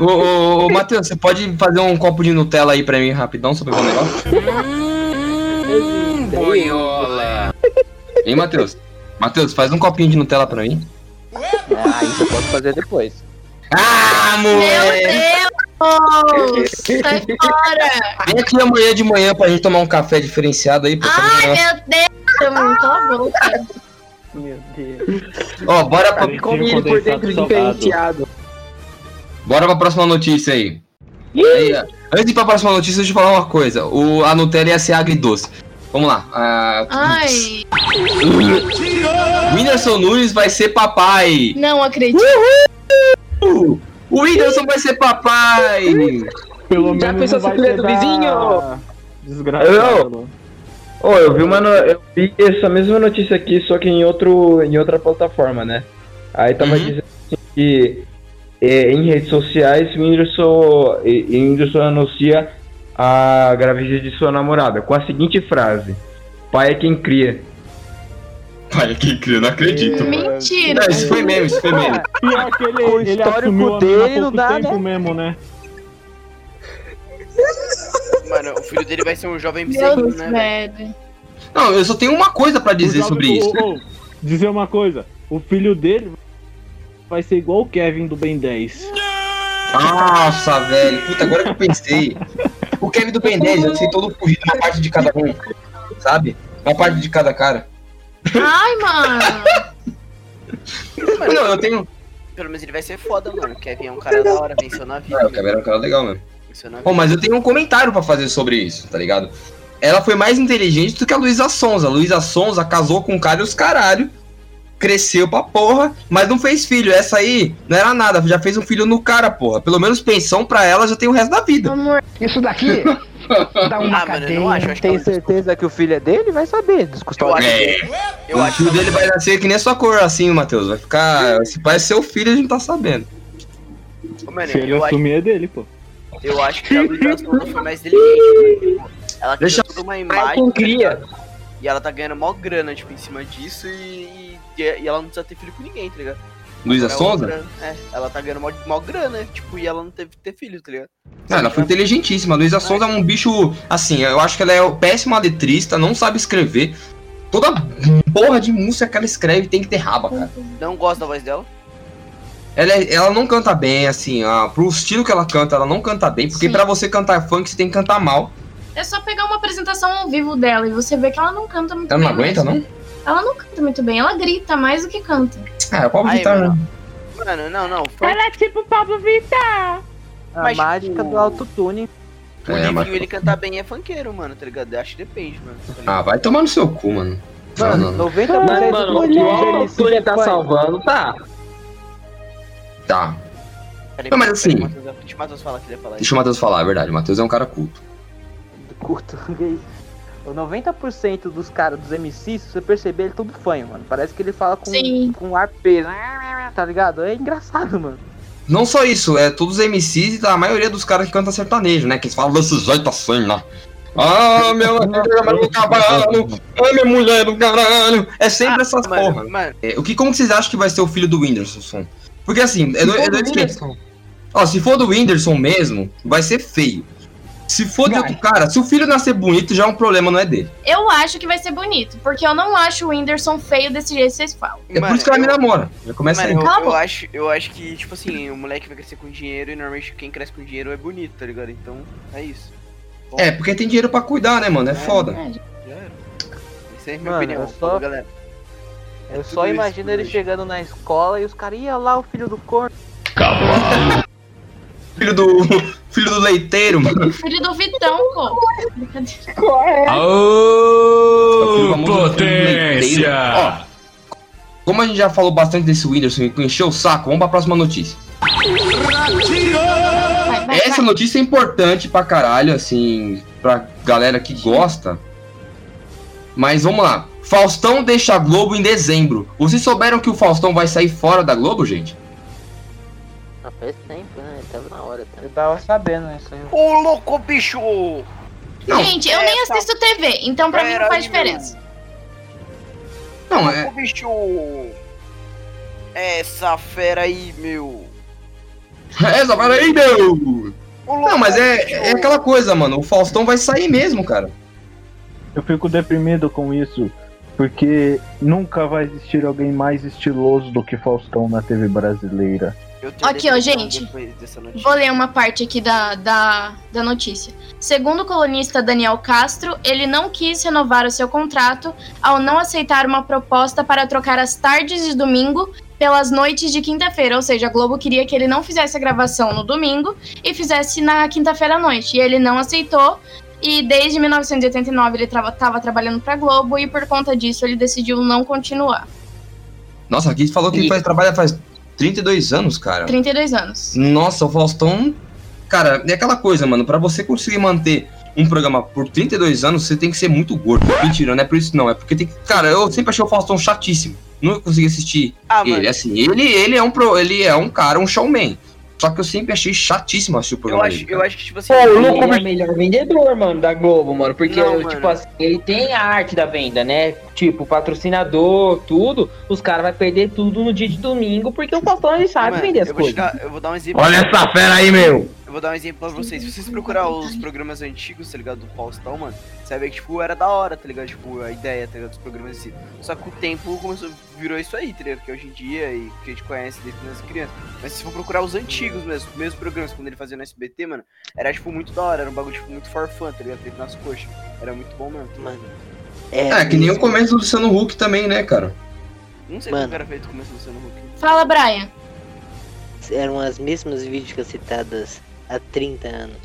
Ô, ô, ô Matheus, você pode fazer um copo de Nutella aí pra mim rapidão sobre o negócio? Hein, Matheus? Matheus, faz um copinho de Nutella pra mim. Ah, isso eu posso fazer depois. Ah, Meu moleque! Deus! Sai fora! Vem aqui amanhã de manhã pra gente tomar um café diferenciado aí. Pra Ai, meu Deus! Cala a boca. Meu Deus. Ó, bora pra, come ele por dentro diferenciado. bora pra próxima notícia aí. Aí. Antes de ir pra próxima notícia, deixa eu falar uma coisa. O, a Nutella ia ser agridoce. Vamos lá. Ah, Ai, Whindersson Nunes vai ser papai. não acredito. Uh, o Whindersson vai ser papai. Pelo Já menos pensou se filho ter do vizinho? Desgraçado. Ô, eu vi uma no- eu vi essa mesma notícia aqui, só que em outro em outra plataforma, né? Aí tava Uhum. dizendo assim que é, em redes sociais o Whindersson, o Whindersson anuncia a gravidez de sua namorada com a seguinte frase: Pai é quem cria. Pai, que incrível, não acredito. Mentira. Não, isso foi mesmo, isso foi mesmo. Pior que ele, O ele assumiu dele há não pouco dá, tempo né? mesmo, né? Mano, o filho dele vai ser um jovem bezerrinho, né, velho? Não, eu só tenho uma coisa pra dizer O jovem- sobre o- isso. o- o- dizer uma coisa: o filho dele vai ser igual o Kevin do Ben 10. Nossa, velho. Puta, agora que eu pensei. O Kevin do Ben 10 deve ser todo fugido, uma parte de cada um. Sabe? Uma parte de cada cara. Ai, mano. Não, eu tenho. Pelo menos ele vai ser foda, mano. O Kevin é um cara da hora, venceu na vida. Ah, o Kevin era um cara legal mesmo. Na vida. Bom, mas eu tenho um comentário pra fazer sobre isso, tá ligado? Ela foi mais inteligente do que a Luísa Sonza. A Luísa Sonza casou com um cara e os caralho. Cresceu pra porra, mas não fez filho. Essa aí não era nada, já fez um filho no cara, porra. Pelo menos pensão pra ela já tem o resto da vida. Amor, Isso daqui dá uma Ah, mano, eu cadeia. não acho. Acho que Tem ela- certeza que o filho é dele? Vai saber. Dos Eu custódios. acho, É. eu o acho filho que dele vai nascer que nem a sua cor, assim, Matheus. Vai ficar. Se parece seu filho, a gente tá sabendo. Ô, Mano, Se ele eu acho, assumir é dele, pô. eu acho que a foi mais inteligente, porque, tipo, ela Deixa- criou toda uma imagem. tá cria. E ela tá ganhando mó grana, tipo, em cima disso e, e, e ela não precisa ter filho com ninguém, tá ligado? Luísa Agora, Sonza? outra- É, ela tá ganhando mó, mó grana, tipo, e ela não teve que ter filho, tá ligado? Ah, ela foi inteligentíssima. Luísa Sonza é um bicho. Assim, eu acho que ela é péssima letrista, não sabe escrever. Toda porra de música que ela escreve tem que ter raba, cara. Não gosto da voz dela. Ela, é- ela não canta bem, assim, ah, pro estilo que ela canta, ela não canta bem, porque pra você cantar funk você tem que cantar mal. é só pegar uma apresentação ao vivo dela e você vê que ela não canta muito Ela bem. não aguenta, mesmo. não? Ela não canta muito bem, ela grita mais do que canta. Ah, é pobre Aí, guitarra. mano. Mano, não, não. Foi Ela é tipo Pablo Vittar. A Mas, mágica tipo, do autotune. o É, Livinho, mas- ele cantar bem é funkeiro, mano, tá ligado? Eu acho que depende, mano. tá? Ah, vai tomar no seu cu, mano. Mano, não, não. 90% Mas, do mano, que o o autotune tá salvando, tá? Tá. Peraí, Não, mas peraí, assim- Matheus, Deixa o Matheus falar que ele ia falar. Deixa o Matheus falar, é verdade. O Matheus é um cara culto. curto. O 90% dos caras, dos MCs, se você perceber, ele é tudo fanho, mano. Parece que ele fala com, Sim. com ar peso, tá ligado? É engraçado, mano. Não só isso, é todos os MCs e a maioria dos caras que cantam sertanejo, né? Que eles falam desse jeito assim, né? Ah, meu amigo do cavalo, ah, minha mulher do caralho. É sempre essas mano, porra. mano, É, o que, como que vocês acham que vai ser o filho do Whindersson? Porque assim, é, do- é esquemas. Ó, se for do Whindersson mesmo, vai ser feio. Se for de outro cara, se o filho nascer bonito, já é um problema, não é dele. Eu acho que vai ser bonito, porque eu não acho o Whindersson feio desse jeito que vocês falam. É por isso que ela me namora. Já começa Mano, aí. eu, eu acho, eu acho que, tipo assim, o moleque vai crescer com dinheiro e normalmente quem cresce com dinheiro é bonito, tá ligado? Então, é isso. Bom, É, porque tem dinheiro pra cuidar, né, mano? É foda. É, já era. Essa é a minha Mano, opinião, eu só- falou, galera. Eu tudo só imagino ele hoje. chegando na escola e os caras iam lá, o filho do corno. Filho do. Filho do leiteiro, mano. Filho do Vitão, pô. Brincadeira. Qual é? O Ô, famoso filho do leiteiro. Ó, como a gente já falou bastante desse Whindersson e encheu o saco, vamos pra próxima notícia. Vai, vai, Essa vai. notícia é importante pra caralho, assim, pra galera que gosta. Mas vamos lá. Faustão deixa a Globo em dezembro. Vocês souberam que o Faustão vai sair fora da Globo, gente? Tempo, né? Tava na hora, tá? Eu tava sabendo isso aí. Ô, louco, bicho! Não, Gente, eu nem essa assisto TV, então pra mim não fera faz aí, meu. diferença. não, Ô, é. bicho! Essa fera aí, meu! Essa, peraí, meu! Ô, louco, Não, mas é, bicho! é aquela coisa, mano. O Faustão vai sair mesmo, cara. Eu fico deprimido com isso, porque nunca vai existir alguém mais estiloso do que Faustão na TV brasileira. Aqui, ó, gente. Vou ler uma parte aqui da, da, da notícia. Segundo o colunista Daniel Castro, ele não quis renovar o seu contrato ao não aceitar uma proposta para trocar as tardes de domingo pelas noites de quinta-feira. Ou seja, a Globo queria que ele não fizesse a gravação no domingo e fizesse na quinta-feira à noite. E ele não aceitou. E desde 1989 ele estava trabalhando para a Globo e por conta disso ele decidiu não continuar. Nossa, aqui falou que E- faz, trabalha faz 32 anos, cara. 32 anos. Nossa, o Faustão. Cara, é aquela coisa, mano. Pra você conseguir manter um programa por 32 anos, você tem que ser muito gordo. Mentira, não é por isso não. É porque tem que. Cara, eu sempre achei o Faustão chatíssimo. Nunca consegui assistir Ah, ele. mano, Assim, ele, ele é um pro, ele é um cara, um showman. Só que eu sempre achei chatíssimo assistir o eu programa acho, dele. eu acho que, tipo assim, Pô, o ele- Louco é o melhor vendedor, mano, da Globo, mano. Porque, Não, tipo mano. assim, ele tem a arte da venda, né? Tipo, patrocinador, tudo. Os caras vão perder tudo no dia de domingo, porque o Faustão ele sabe Mano, vender as eu, coisas. dar, eu vou dar um exemplo. Olha essa fera aí, meu! Vou dar um exemplo pra vocês. Se vocês procurar os programas antigos, tá ligado? Do Faustão, mano, você vai ver que, tipo, era da hora, tá ligado? Tipo, a ideia, tá ligado? Dos programas em si. Só que com o tempo começou, virou isso aí, tá ligado? Que hoje em dia, e que a gente conhece desde quando era criança. Mas se for procurar os antigos mesmo, os mesmos programas, quando ele fazia no SBT, mano, era, tipo, muito da hora. Era um bagulho, tipo, muito for fun, tá ligado? Feito nas coxas. Era muito bom mesmo. Mano. É, que nem o começo do Luciano Huck também, né, cara? Não sei Mano. como era feito o começo do Luciano Huck. Fala, Brian. Eram as mesmas vídeos citadas há 30 anos.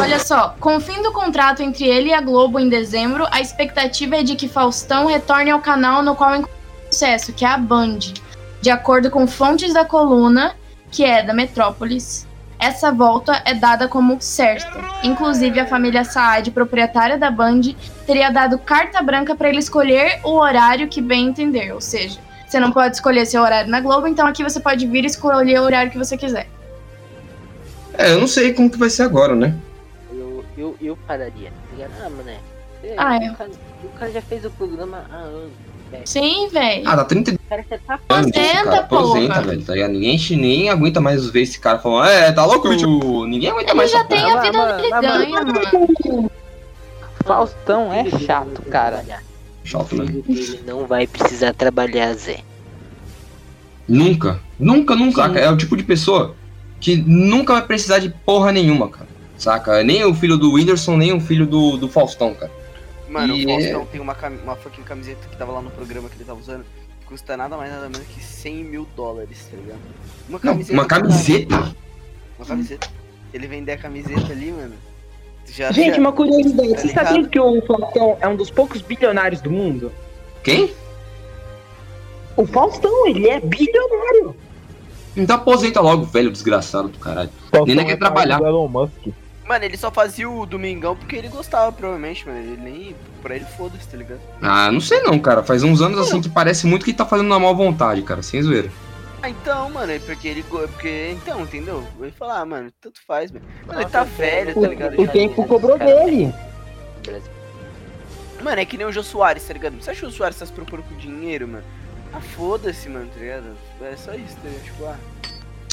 Olha só, com o fim do contrato entre ele e a Globo em dezembro, a expectativa é de que Faustão retorne ao canal no qual encontrou sucesso, que é a Band. De acordo com fontes da coluna, que é da Metrópolis, essa volta é dada como certa. Inclusive, a família Saad, proprietária da Band, teria dado carta branca para ele escolher o horário que bem entender. Ou seja, você não pode escolher seu horário na Globo, então aqui você pode vir e escolher o horário que você quiser. É, eu não sei como que vai ser agora, né? Eu, eu, eu pararia. tá ligado? Ah, mané. é, Ah, é. o, cara, o cara já fez o programa há anos. velho. Sim, velho. Ah, dá 30 O cara já tá Aposenta, cara. Aposenta, velho. Tá ligado? Ninguém, nem aguenta mais ver esse cara falando, é, tá louco, bicho? Ninguém aguenta Ele mais já porra. tem a vida mas, dele ganha, mano. Faustão é chato, não vai cara. Chato, né? dele não vai precisar trabalhar, Zé. Nunca. Nunca, nunca. Sim. É o tipo de pessoa que nunca vai precisar de porra nenhuma, cara. Saca? Nem o filho do Whindersson, nem o filho do, do Faustão, cara. Mano, E o é- Faustão tem uma, uma fucking camiseta que tava lá no programa que ele tava usando. que Custa nada mais nada menos que 100 mil dólares, tá ligado? Uma Não, uma cara. camiseta? Uma camiseta. Ele vender a camiseta ali, mano. Já, Gente, já- uma curiosidade. Tá Você ligado? sabia que o Faustão é um dos poucos bilionários do mundo? Quem? O Faustão, ele é bilionário. Então aposenta logo, velho desgraçado do caralho. Nem quer é trabalhar. do Elon Musk. Mano, ele só fazia o Domingão porque ele gostava, provavelmente, mano. Ele nem. Pra ele foda-se, tá ligado? Ah, não sei não, cara. Faz uns anos assim que parece muito que ele tá fazendo na má vontade, cara. Sem zoeira. Ah, então, mano, é porque ele. go- Porque, então, entendeu? Eu ia falar, ah, mano, tanto faz, mano. Mano, ele tá velho, tá ligado? O Já- tempo cobrou dele. Brasil. Mano, é que nem o Jô Soares, tá ligado? Você acha que o Jô Soares tá se preocupando com dinheiro, mano? Ah, foda-se, mano, tá ligado? É só isso, tá ligado? Tipo, ah.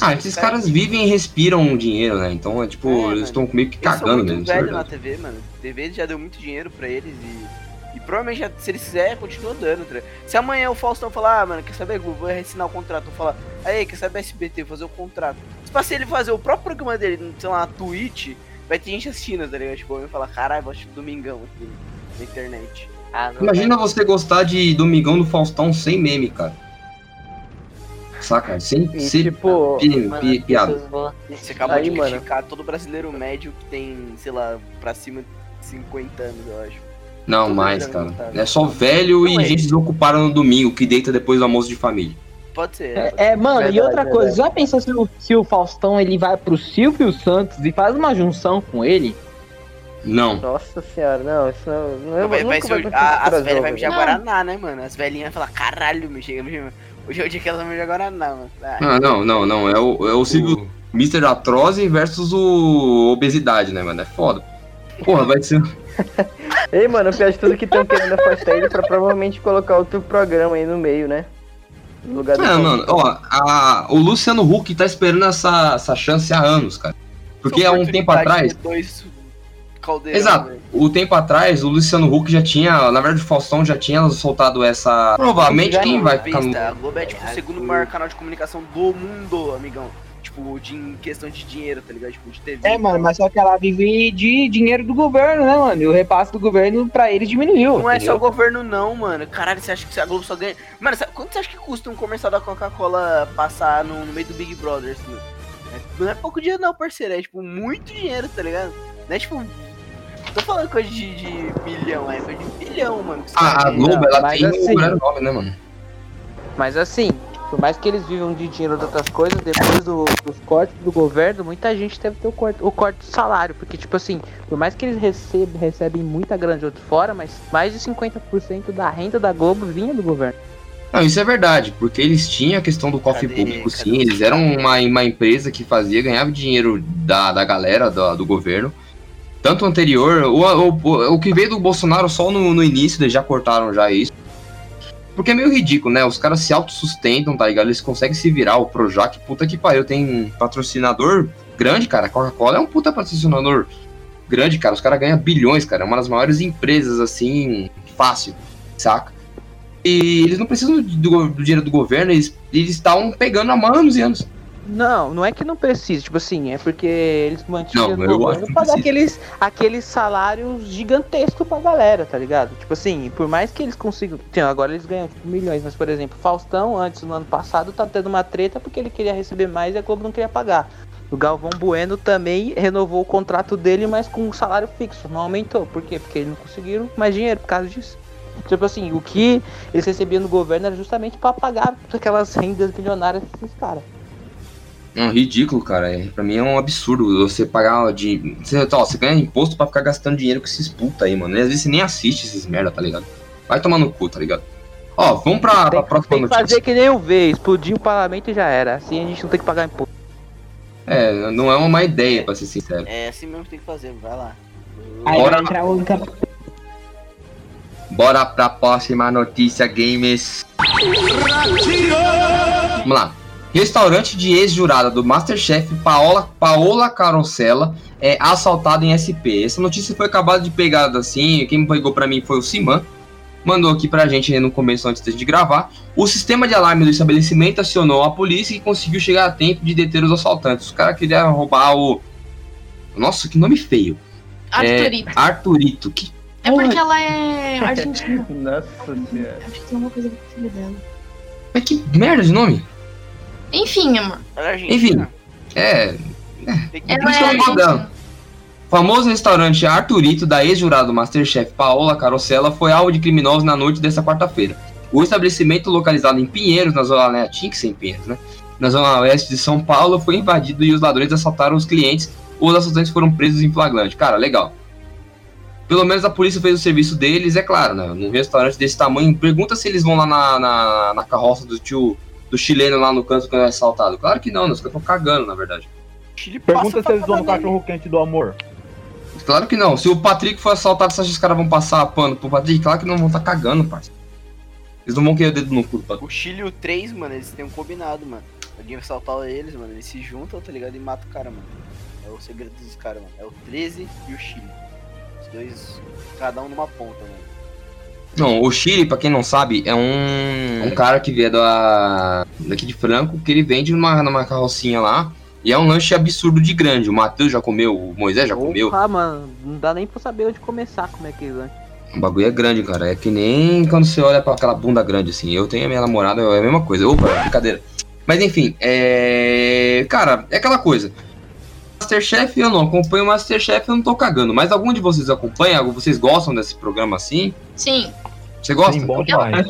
Ah, esses caras vivem e respiram dinheiro, né? Então é tipo, É, eles estão meio que Eles são cagando muito mesmo. isso é velho na. TV, mano. TV já deu muito dinheiro pra eles e. E provavelmente, já- se eles quiserem, continua dando, tá? Se amanhã o Faustão falar, ah, mano, quer saber, Gu, vou reassinar o contrato, vou falar, aí, quer saber SBT, vou fazer o contrato. Se pra se ele fazer o próprio programa dele, sei lá, na Twitch, vai ter gente assistindo, tá ligado? Tipo, vai falar, caralho, vou assistir Domingão aqui na internet. Ah, Imagina você gostar de Domingão do Faustão sem meme, cara. Saca? Sem, E sem tipo, pi- mano, pi- piada. vão Você acabou Aí, de mano. criticar todo brasileiro médio que tem, sei lá, pra cima de 50 anos, eu acho. Não, Tô mais, cara. tá? É só velho e é. gente desocupada no domingo que deita depois do almoço de família. Pode ser. É, é, mano, e Verdade, outra verdade. coisa, já pensou se o, se o Faustão ele vai pro Silvio Santos e faz uma junção com ele? Não. Nossa senhora, não, isso não. não Não, vai, vai ser, a- as velhas mijar Não. Guaraná, né, mano? As velhinhas vão falar, caralho, me chega, me chega. Hoje é o dia que elas vão mijar Guaraná, mano. Ah, Ah, não, não, não. É o, é o Silvio Mr. Atrose versus o Obesidade, né, mano? É foda. Porra, vai ser. Ei, mano, o pior de tudo que estão querendo afastar ele pra provavelmente colocar outro programa aí no meio, né? No lugar do Ah, mano, ó, a- o Luciano Huck tá esperando essa, essa chance há anos, cara. Porque há um tempo atrás. Dois caldeirão, Exato. velho. O tempo atrás, o Luciano Huck já tinha. Na verdade, o Faustão já tinha soltado essa. Provavelmente quem não vai ficar no. Vista, A Globo é tipo o segundo maior canal de comunicação do mundo, amigão. Tipo, de, em questão de dinheiro, tá ligado? Tipo, de TV. É, mano, mas só que ela vive de dinheiro do governo, né, mano? E o repasse do governo pra eles diminuiu. Não é só entendeu? o governo, não, mano. Caralho, você acha que a Globo só ganha. Mano, sabe, quanto você acha que custa um comercial da Coca-Cola passar no, no meio do Big Brother, assim? É- não é pouco dinheiro, não, parceiro. É tipo muito dinheiro, tá ligado? Não é tipo. Tô falando coisa de, de bilhão, é coisa de bilhão, mano. que os A, Globo, ela mas tem assim- o grande nome, né, mano? Mas assim, por mais que eles vivam de dinheiro de outras coisas, depois do- dos cortes do governo, muita gente deve ter o corte, o corte do salário. Porque, tipo assim, por mais que eles recebem, recebem muita grana de outro fora, mas mais de 50% da renda da Globo vinha do governo. Não, isso é verdade, porque eles tinham a questão do cofre Cadê? público, Cadê sim. Eles eram uma, uma empresa que fazia, ganhava dinheiro da, da galera, do, do governo. Tanto anterior, o, o, o que veio do Bolsonaro só no, no início, eles já cortaram já isso. Porque é meio ridículo, né? Os caras se autossustentam, tá ligado? Eles conseguem se virar. O Projac, puta que pariu, tem patrocinador grande, cara. Coca-Cola é um puta patrocinador grande, cara. Os caras ganham bilhões, cara. É uma das maiores empresas, assim, fácil, saca? E eles não precisam do, do- dinheiro do governo, eles eles estavam pegando há anos e anos. Não, não é que não precisa, tipo assim, é porque eles mantinham Não, eu acho pra dar aqueles, aqueles salários gigantescos pra galera, tá ligado? Tipo assim, por mais que eles consigam. Então, agora eles ganham tipo, milhões, mas por exemplo, Faustão, antes no ano passado, tá tendo uma treta porque ele queria receber mais e a Globo não queria pagar. O Galvão Bueno também renovou o contrato dele, mas com um salário fixo, não aumentou. Por quê? Porque eles não conseguiram mais dinheiro por causa disso. Tipo assim, o que eles recebiam do governo era justamente pra pagar aquelas rendas milionárias desses caras. É um ridículo, cara. É, pra mim é um absurdo você pagar de. Você, ó, você ganha imposto pra ficar gastando dinheiro com esses puta aí, mano. E às vezes você nem assiste esses merda, tá ligado? Vai tomar no cu, tá ligado? Ó, vamos pra, pra Tem, próxima tem que notícia. fazer que nem eu vejo, explodir o parlamento e já era. Assim a gente não tem que pagar imposto. É, não é uma má ideia, pra ser sincero. É assim mesmo que tem que fazer, vai lá. Aí Bora. vai entrar o campo. Bora pra próxima notícia, games. Vamos lá. Restaurante de ex-jurada do Masterchef Paola, Paola Carosella é assaltado em SP. Essa notícia foi acabada de pegar assim. Quem pegou pra mim foi o Siman. Mandou aqui pra gente no começo antes de gravar. O sistema de alarme do estabelecimento acionou a polícia e conseguiu chegar a tempo de deter os assaltantes. Os caras queriam roubar o. Nossa, que nome feio. Arthurito. É, Arthurito. Que É porque ela é argentina. Nossa. Acho que tem alguma coisa com o filho dela. Mas que merda de nome. Enfim, amor. É Enfim, argentina. é. Tô dando. argentina. Famoso restaurante Arthurito da ex-jurado Masterchef Paola Carosella foi alvo de criminosos na noite desta quarta-feira. O estabelecimento localizado em Pinheiros, na zona né, tinha que ser em Pinheiros, né? Na zona oeste de São Paulo, foi invadido e os ladrões assaltaram os clientes. Os assaltantes foram presos em flagrante. Cara, legal. Pelo menos a polícia fez o serviço deles, é claro, né? Num restaurante desse tamanho, pergunta se eles vão lá na, na, na carroça do tio do chileno lá no canto quando é assaltado. Claro que não, né? Os caras estão cagando, na verdade. Chile Pergunta se eles vão cachorro quente do amor. Claro que não. Se o Patrick for assaltado, você acha que os caras vão passar pano pro Patrick? Claro que não vão tá cagando, parceiro. Eles não vão querer o dedo no cu do Patrick. O Chile e o 3, mano, eles têm um combinado, mano. Alguém vai saltar eles, mano. Eles se juntam, tá ligado? E mata o cara, mano. É o segredo dos caras, mano. É o 13 e o Chile. Os dois, cada um numa ponta, mano. Não, o Chile, pra quem não sabe, é um, um cara que veio da, daqui de Franco, que ele vende numa, numa carrocinha lá. E é um lanche absurdo de grande. O Matheus já comeu, o Moisés já comeu. Ah, mano, não dá nem pra saber onde começar como é que é. O bagulho é grande, cara. É que nem quando você olha pra aquela bunda grande, assim. Eu tenho a minha namorada, é a mesma coisa. Opa, brincadeira. Mas enfim, é. Cara, é aquela coisa. Masterchef eu não acompanho o Masterchef, eu não tô cagando. Mas algum de vocês acompanha? Vocês gostam desse programa assim? Sim. Você gosta? Sim, bom demais.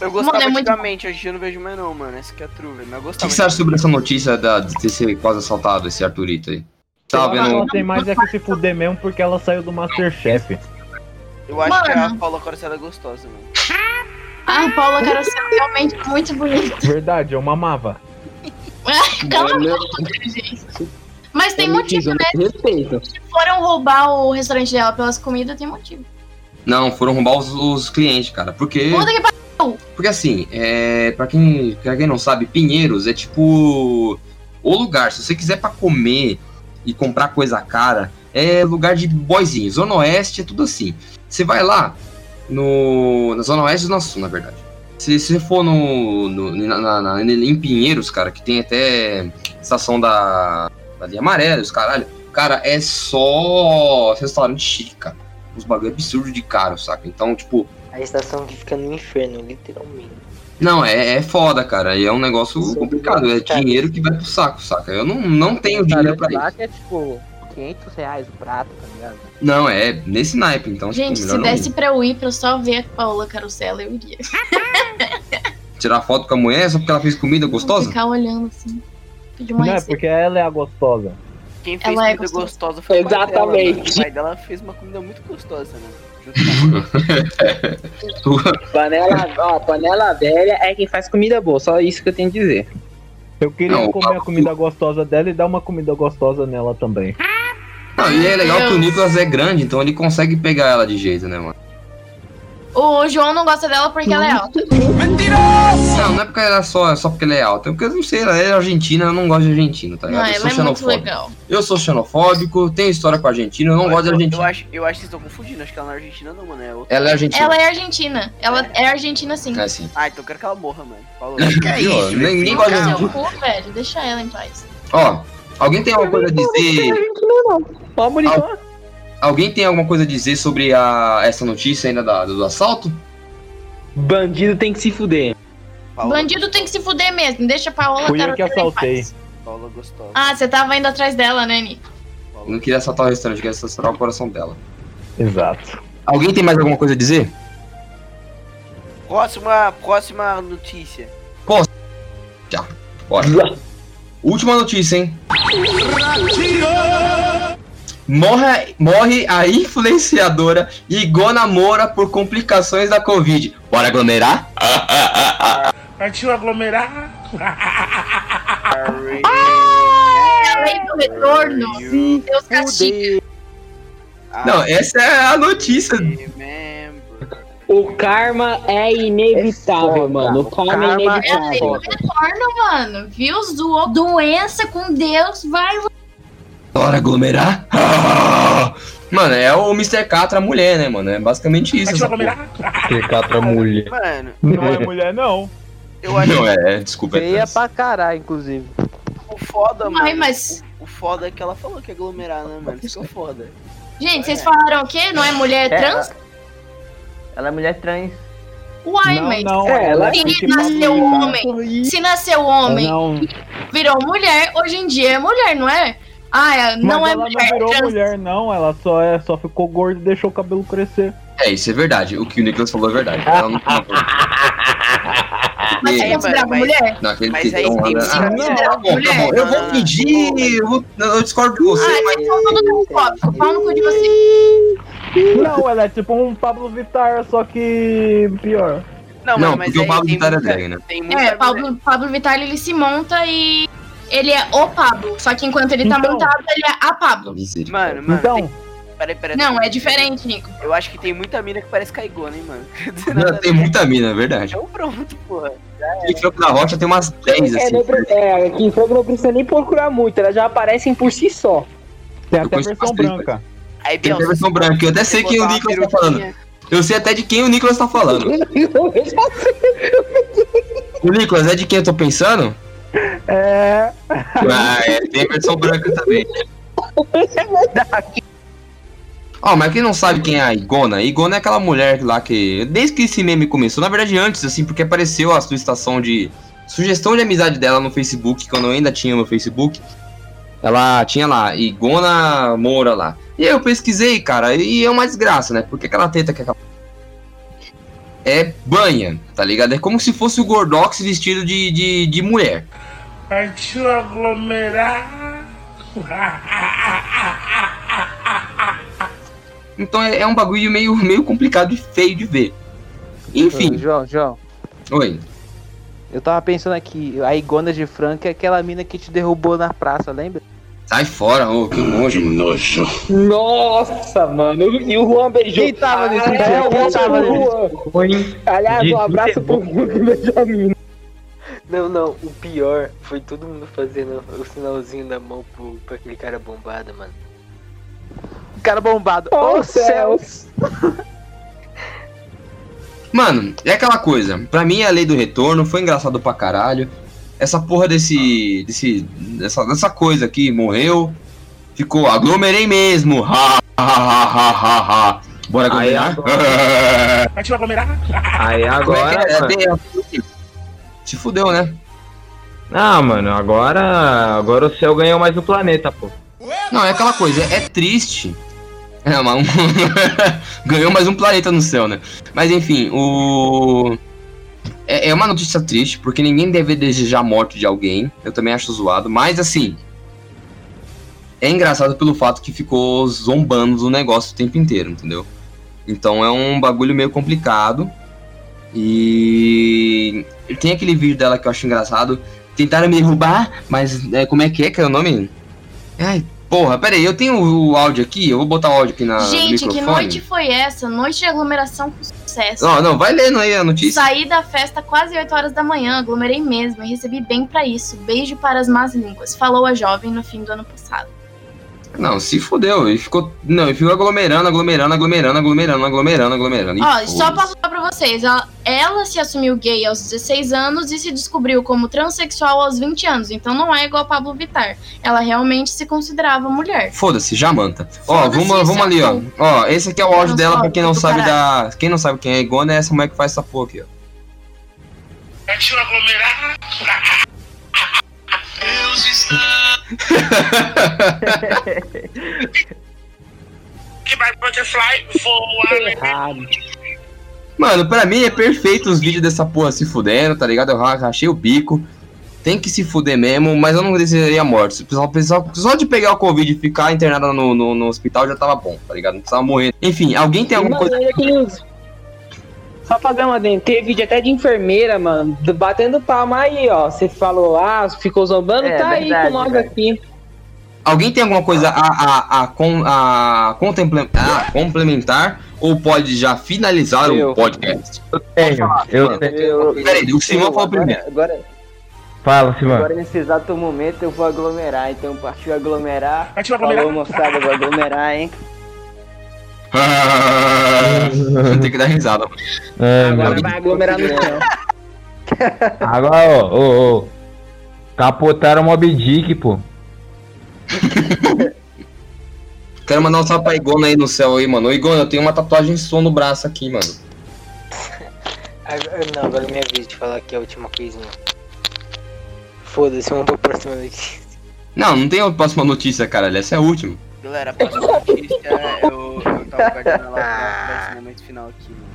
Eu gostava Mano, é muito antigamente, hoje eu não vejo mais não, mano. Essa que é a true, velho. Mas eu O que, gostava. você acha sobre essa notícia da, de ter sido quase assaltado, esse Arthurito aí? Ela vendo. tem mais é que se fuder mesmo porque ela saiu do Masterchef. Eu acho que a Mano. Paula Corcela é gostosa, mano. Ah, Paula Carosella é realmente muito bonita. Verdade, eu mamava. Cala a meu- boca, gente. Mas tem É motivo, né? Respeito. Se foram roubar o restaurante dela pelas comidas, tem motivo. Não, foram roubar os, os clientes, cara. Porque. Puta que pariu! Porque assim, é, pra, quem, pra quem não sabe, Pinheiros é tipo o lugar. Se você quiser pra comer e comprar coisa cara, é lugar de boizinho. Zona Oeste é tudo assim. Você vai lá, no, na Zona Oeste e Zona Sul, na verdade. Se você for no, no- na- na- em Pinheiros, cara, que tem até estação da, da linha amarela, os caralho, cara, é só restaurante chique, cara. Os bagulho absurdo de caro, saca? Então, tipo, A estação que fica no inferno, literalmente. não, é, é foda, cara. E é um negócio é complicado. É dinheiro que vai pro saco, saca? Eu não, não tenho dinheiro pra isso. que é tipo 500 reais o prato, tá ligado? Não, é nesse naipe, então, Gente, tipo, se desse pra eu ir pra eu só ver a Paula Carosella, eu iria. tirar foto com a mulher só porque ela fez comida gostosa? Ficar olhando assim. Uma Não é porque ela é a gostosa. Quem fez Ela é comida gostosa. gostosa foi o pai dela, Exatamente. mano. O pai dela fez uma comida muito gostosa, né? Panela, ó, panela velha é quem faz comida boa, só isso que eu tenho que dizer. Eu queria Não, comer a comida gostosa dela e dar uma comida gostosa nela também. Não, e é legal que o Deus. Nicolas é grande, então ele consegue pegar ela de jeito, né, mano? O João não gosta dela porque ela é alta. Não, não é porque ela é só, é só porque ela é alta. É porque eu não sei, ela é argentina, eu não gosto de argentina, tá Não, ligado? eu ela sou é muito xenofóbico. legal. Eu sou xenofóbico, tenho história com a Argentina, eu não gosto de eu, eu, Argentina. acho, eu acho que vocês estão confundindo. Acho que ela não é argentina, não, mano. É outra. Ela é argentina. Ela é argentina. Ela é argentina sim. É assim. Ah, então eu quero que ela morra, mano. Falou. Viu? Nem- Ninguém gosta de Seu argentina. cu, velho. Deixa ela em paz. Ó, alguém tem alguma coisa a dizer? Ó, bonitão. Alguém tem alguma coisa a dizer sobre a, essa notícia ainda da- do assalto? Bandido tem que se fuder. Paula, Bandido tem que se fuder mesmo. Deixa a Paola Fui eu que assaltei. paz. Paula gostosa. Ah, você tava indo atrás dela, né, Nico? Eu não queria assaltar o restaurante, eu queria assaltar o coração dela. Exato. Alguém tem mais alguma coisa a dizer? Próxima, próxima notícia. Bora. Última notícia, hein? Morre, morre a influenciadora Igona Moura por complicações da Covid. Bora aglomerar? Partiu aglomerar? A lei do retorno. Deus castiga. Não, essa é a notícia. O karma é inevitável, mano. O karma, karma é É a lei inevitável. do retorno, mano. Viu? Doença com Deus. Vai Bora aglomerar? Ah! Mano, é o Mr. Catra mulher, né, mano? É basicamente isso. Que catra mulher. Mano, Não é mulher, não. eu acho Não, é, desculpa. é Feia trans. pra caralho, inclusive. o foda, mano. Ai, mas- O, o foda é que ela falou que ia aglomerar, né, mano? Isso que é foda. Gente, vocês falaram o quê? Não é mulher É, trans? Ela é mulher trans. Uai, não, mas. não. É, ela Se que nasceu homem, se nasceu homem, Não, virou mulher, hoje em dia é mulher, não é? Ah, é- não mas é ela mulher. não virou trans. mulher, não. Ela só, é, só ficou gorda e deixou o cabelo crescer. É, isso é verdade. O que o Nicolas falou é verdade. Ela não tem Mas você É, considerava mulher? Naquele Mas que aí então, tem ela- que Ah, ser- não, bom, bom. Eu vou fingir, eu, vou- eu discordo de você, Ah, mas. são tudo homofóbico. Pau no cu de vocês. Não, ela é tipo um Pablo Vittar, só que pior. Não, Não, mas porque o Pablo Vittar é drag, né? É, Pablo, Pablo Vittar ele se monta e ele é o Pablo. Só que enquanto ele tá Então. montado, ele é a Pablo. Mano, mano, Então, tem- Peraí, peraí. Não, é diferente, Nico. Eu acho que tem muita mina que parece caigona, hein, mano. Não, tem muita mina, é verdade. Então pronto, porra. E Franco da Rocha tem umas 10, É, assim. não, pre- é, aqui em Franco não precisa nem procurar muito, elas já aparecem por si só. Tem Eu até versão branca. Aí, Tem até a versão branca. Eu até sei quem o Nicolas tá falando. Eu sei até de quem o Nicolas tá falando. O Nicolas, é de quem eu tô pensando? É. Ah, é, tem a versão branca também. É verdade. Ó, mas quem não sabe quem é a Igona? A Igona é aquela mulher lá que. Desde que esse meme começou, na verdade antes, assim, porque apareceu a solicitação de. Sugestão de amizade dela no Facebook, quando eu ainda tinha meu Facebook. Ela tinha lá, Igona Moura lá. E aí eu pesquisei, cara, e é uma desgraça, né? Porque aquela teta que. É banha, tá ligado? É como se fosse o Gordox vestido de, de, de mulher. Partiu aglomerar. Então é, é um bagulho meio, meio complicado e feio de ver. Enfim, João, João, oi. eu tava pensando aqui, a Igona de Franca é aquela mina que te derrubou na praça, lembra? Sai fora, ô, que nojo. Que nojo. Nossa, mano. E o Juan beijou. Quem tava nesse Ah, dia? é, Quem tava Juan. Foi Aliás, um abraço pro Juan que beijou a mina. Não, não, o pior foi todo mundo fazendo o sinalzinho da mão pro, pra aquele cara bombado, mano. Cara bombado. Oh, Ô céus! Mano, é aquela coisa. Pra mim, a lei do retorno foi engraçado pra caralho. Essa porra desse. desse dessa, dessa coisa aqui morreu. Ficou, aglomerei mesmo. Ha, ha, ha, ha, ha, ha. Bora Aí aglomerar? Partiu aglomerar. Aí Como é agora. é? É assim. Se fudeu, né? Não, mano, agora. Agora o céu ganhou mais o planeta, pô. Não, é aquela coisa, é triste. É, mas ganhou mais um planeta no céu, né? Mas enfim, o. É, é uma notícia triste, porque ninguém deve desejar a morte de alguém. Eu também acho zoado, mas assim. É engraçado pelo fato que ficou zombando do negócio o tempo inteiro, entendeu? Então é um bagulho meio complicado. E. Tem aquele vídeo dela que eu acho engraçado. Tentaram me derrubar, mas é, como é que é que é o nome? Ai, porra, pera aí, eu tenho o áudio aqui, eu vou botar o áudio aqui na, Gente, que noite foi essa? Noite de aglomeração com sucesso. Não, não, vai lendo aí a notícia. Saí da festa quase 8 horas da manhã, aglomerei mesmo e recebi bem pra isso. Beijo para as más línguas, falou a jovem no fim do ano passado. Não, se fudeu, e ficou. Não, e ficou aglomerando, aglomerando, aglomerando, aglomerando, aglomerando, aglomerando. e Ó, só pra falar pra vocês, ela, ela se assumiu gay aos 16 anos e se descobriu como transexual aos 20 anos, então não é igual a Pablo Vittar. Ela realmente se considerava mulher. Foda-se, Jamanta. Ó, Foda-se, vamos, vamos ali, ó. Ó, esse aqui é o áudio dela pra quem não do sabe caralho. da. Quem não sabe quem é Igona é essa mulher que faz essa porra aqui, ó. Aglomerar. Que vai butterfly. Errado. Mano, pra mim é perfeito os vídeos dessa porra se fudendo, tá ligado? Eu ra- rachei o bico. Tem que se fuder mesmo, mas eu não desejaria morte. Se o pessoal, pessoal- só de pegar o Covid e ficar internada no, no, no hospital já tava bom, tá ligado? Não precisava morrer. Enfim, alguém tem alguma Mano, coisa. Só fazer uma dentro. Tem vídeo até de enfermeira, mano, batendo palma aí, ó. Você falou, ah, ficou zombando, É, tá aí verdade, com nós velho. aqui. Alguém tem alguma coisa a, a, a, com- a, a complementar ou pode já finalizar Eu. o podcast? Eu tenho, eu tenho. Eu, Peraí, o Simão falou agora, primeiro. Agora, Fala, Simão. agora, nesse exato momento, eu vou aglomerar. Então, partiu aglomerar. Partiu aglomerar. Falou, moçada, vou aglomerar, hein? Tem que dar risada. Ai, Agora vai aglomerar no céu. Agora, ó, ô, ô. Capotaram o Mob Dick, pô. Quero mandar um salve pra Igona aí no céu aí, mano. Ô, Igona, eu tenho uma tatuagem som no braço aqui, mano. Agora, não, agora é minha vez de falar aqui a última coisinha. Foda-se, vamos pra próxima notícia. Não, não tem a próxima notícia, caralho. Essa é a última. Galera, a próxima notícia, eu, eu tava guardando ela pra, pra esse momento final aqui, mano.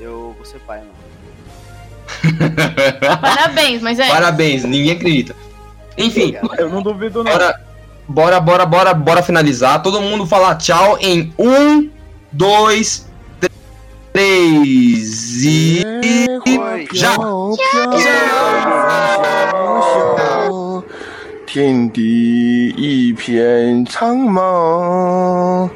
Eu vou ser pai, mano. Parabéns, mas é. Parabéns, ninguém acredita. Enfim, Eu não duvido, não. bora, bora, bora, bora, bora finalizar. Todo mundo falar tchau em um, dois, três e. Oi. Já! 天地一片苍茫，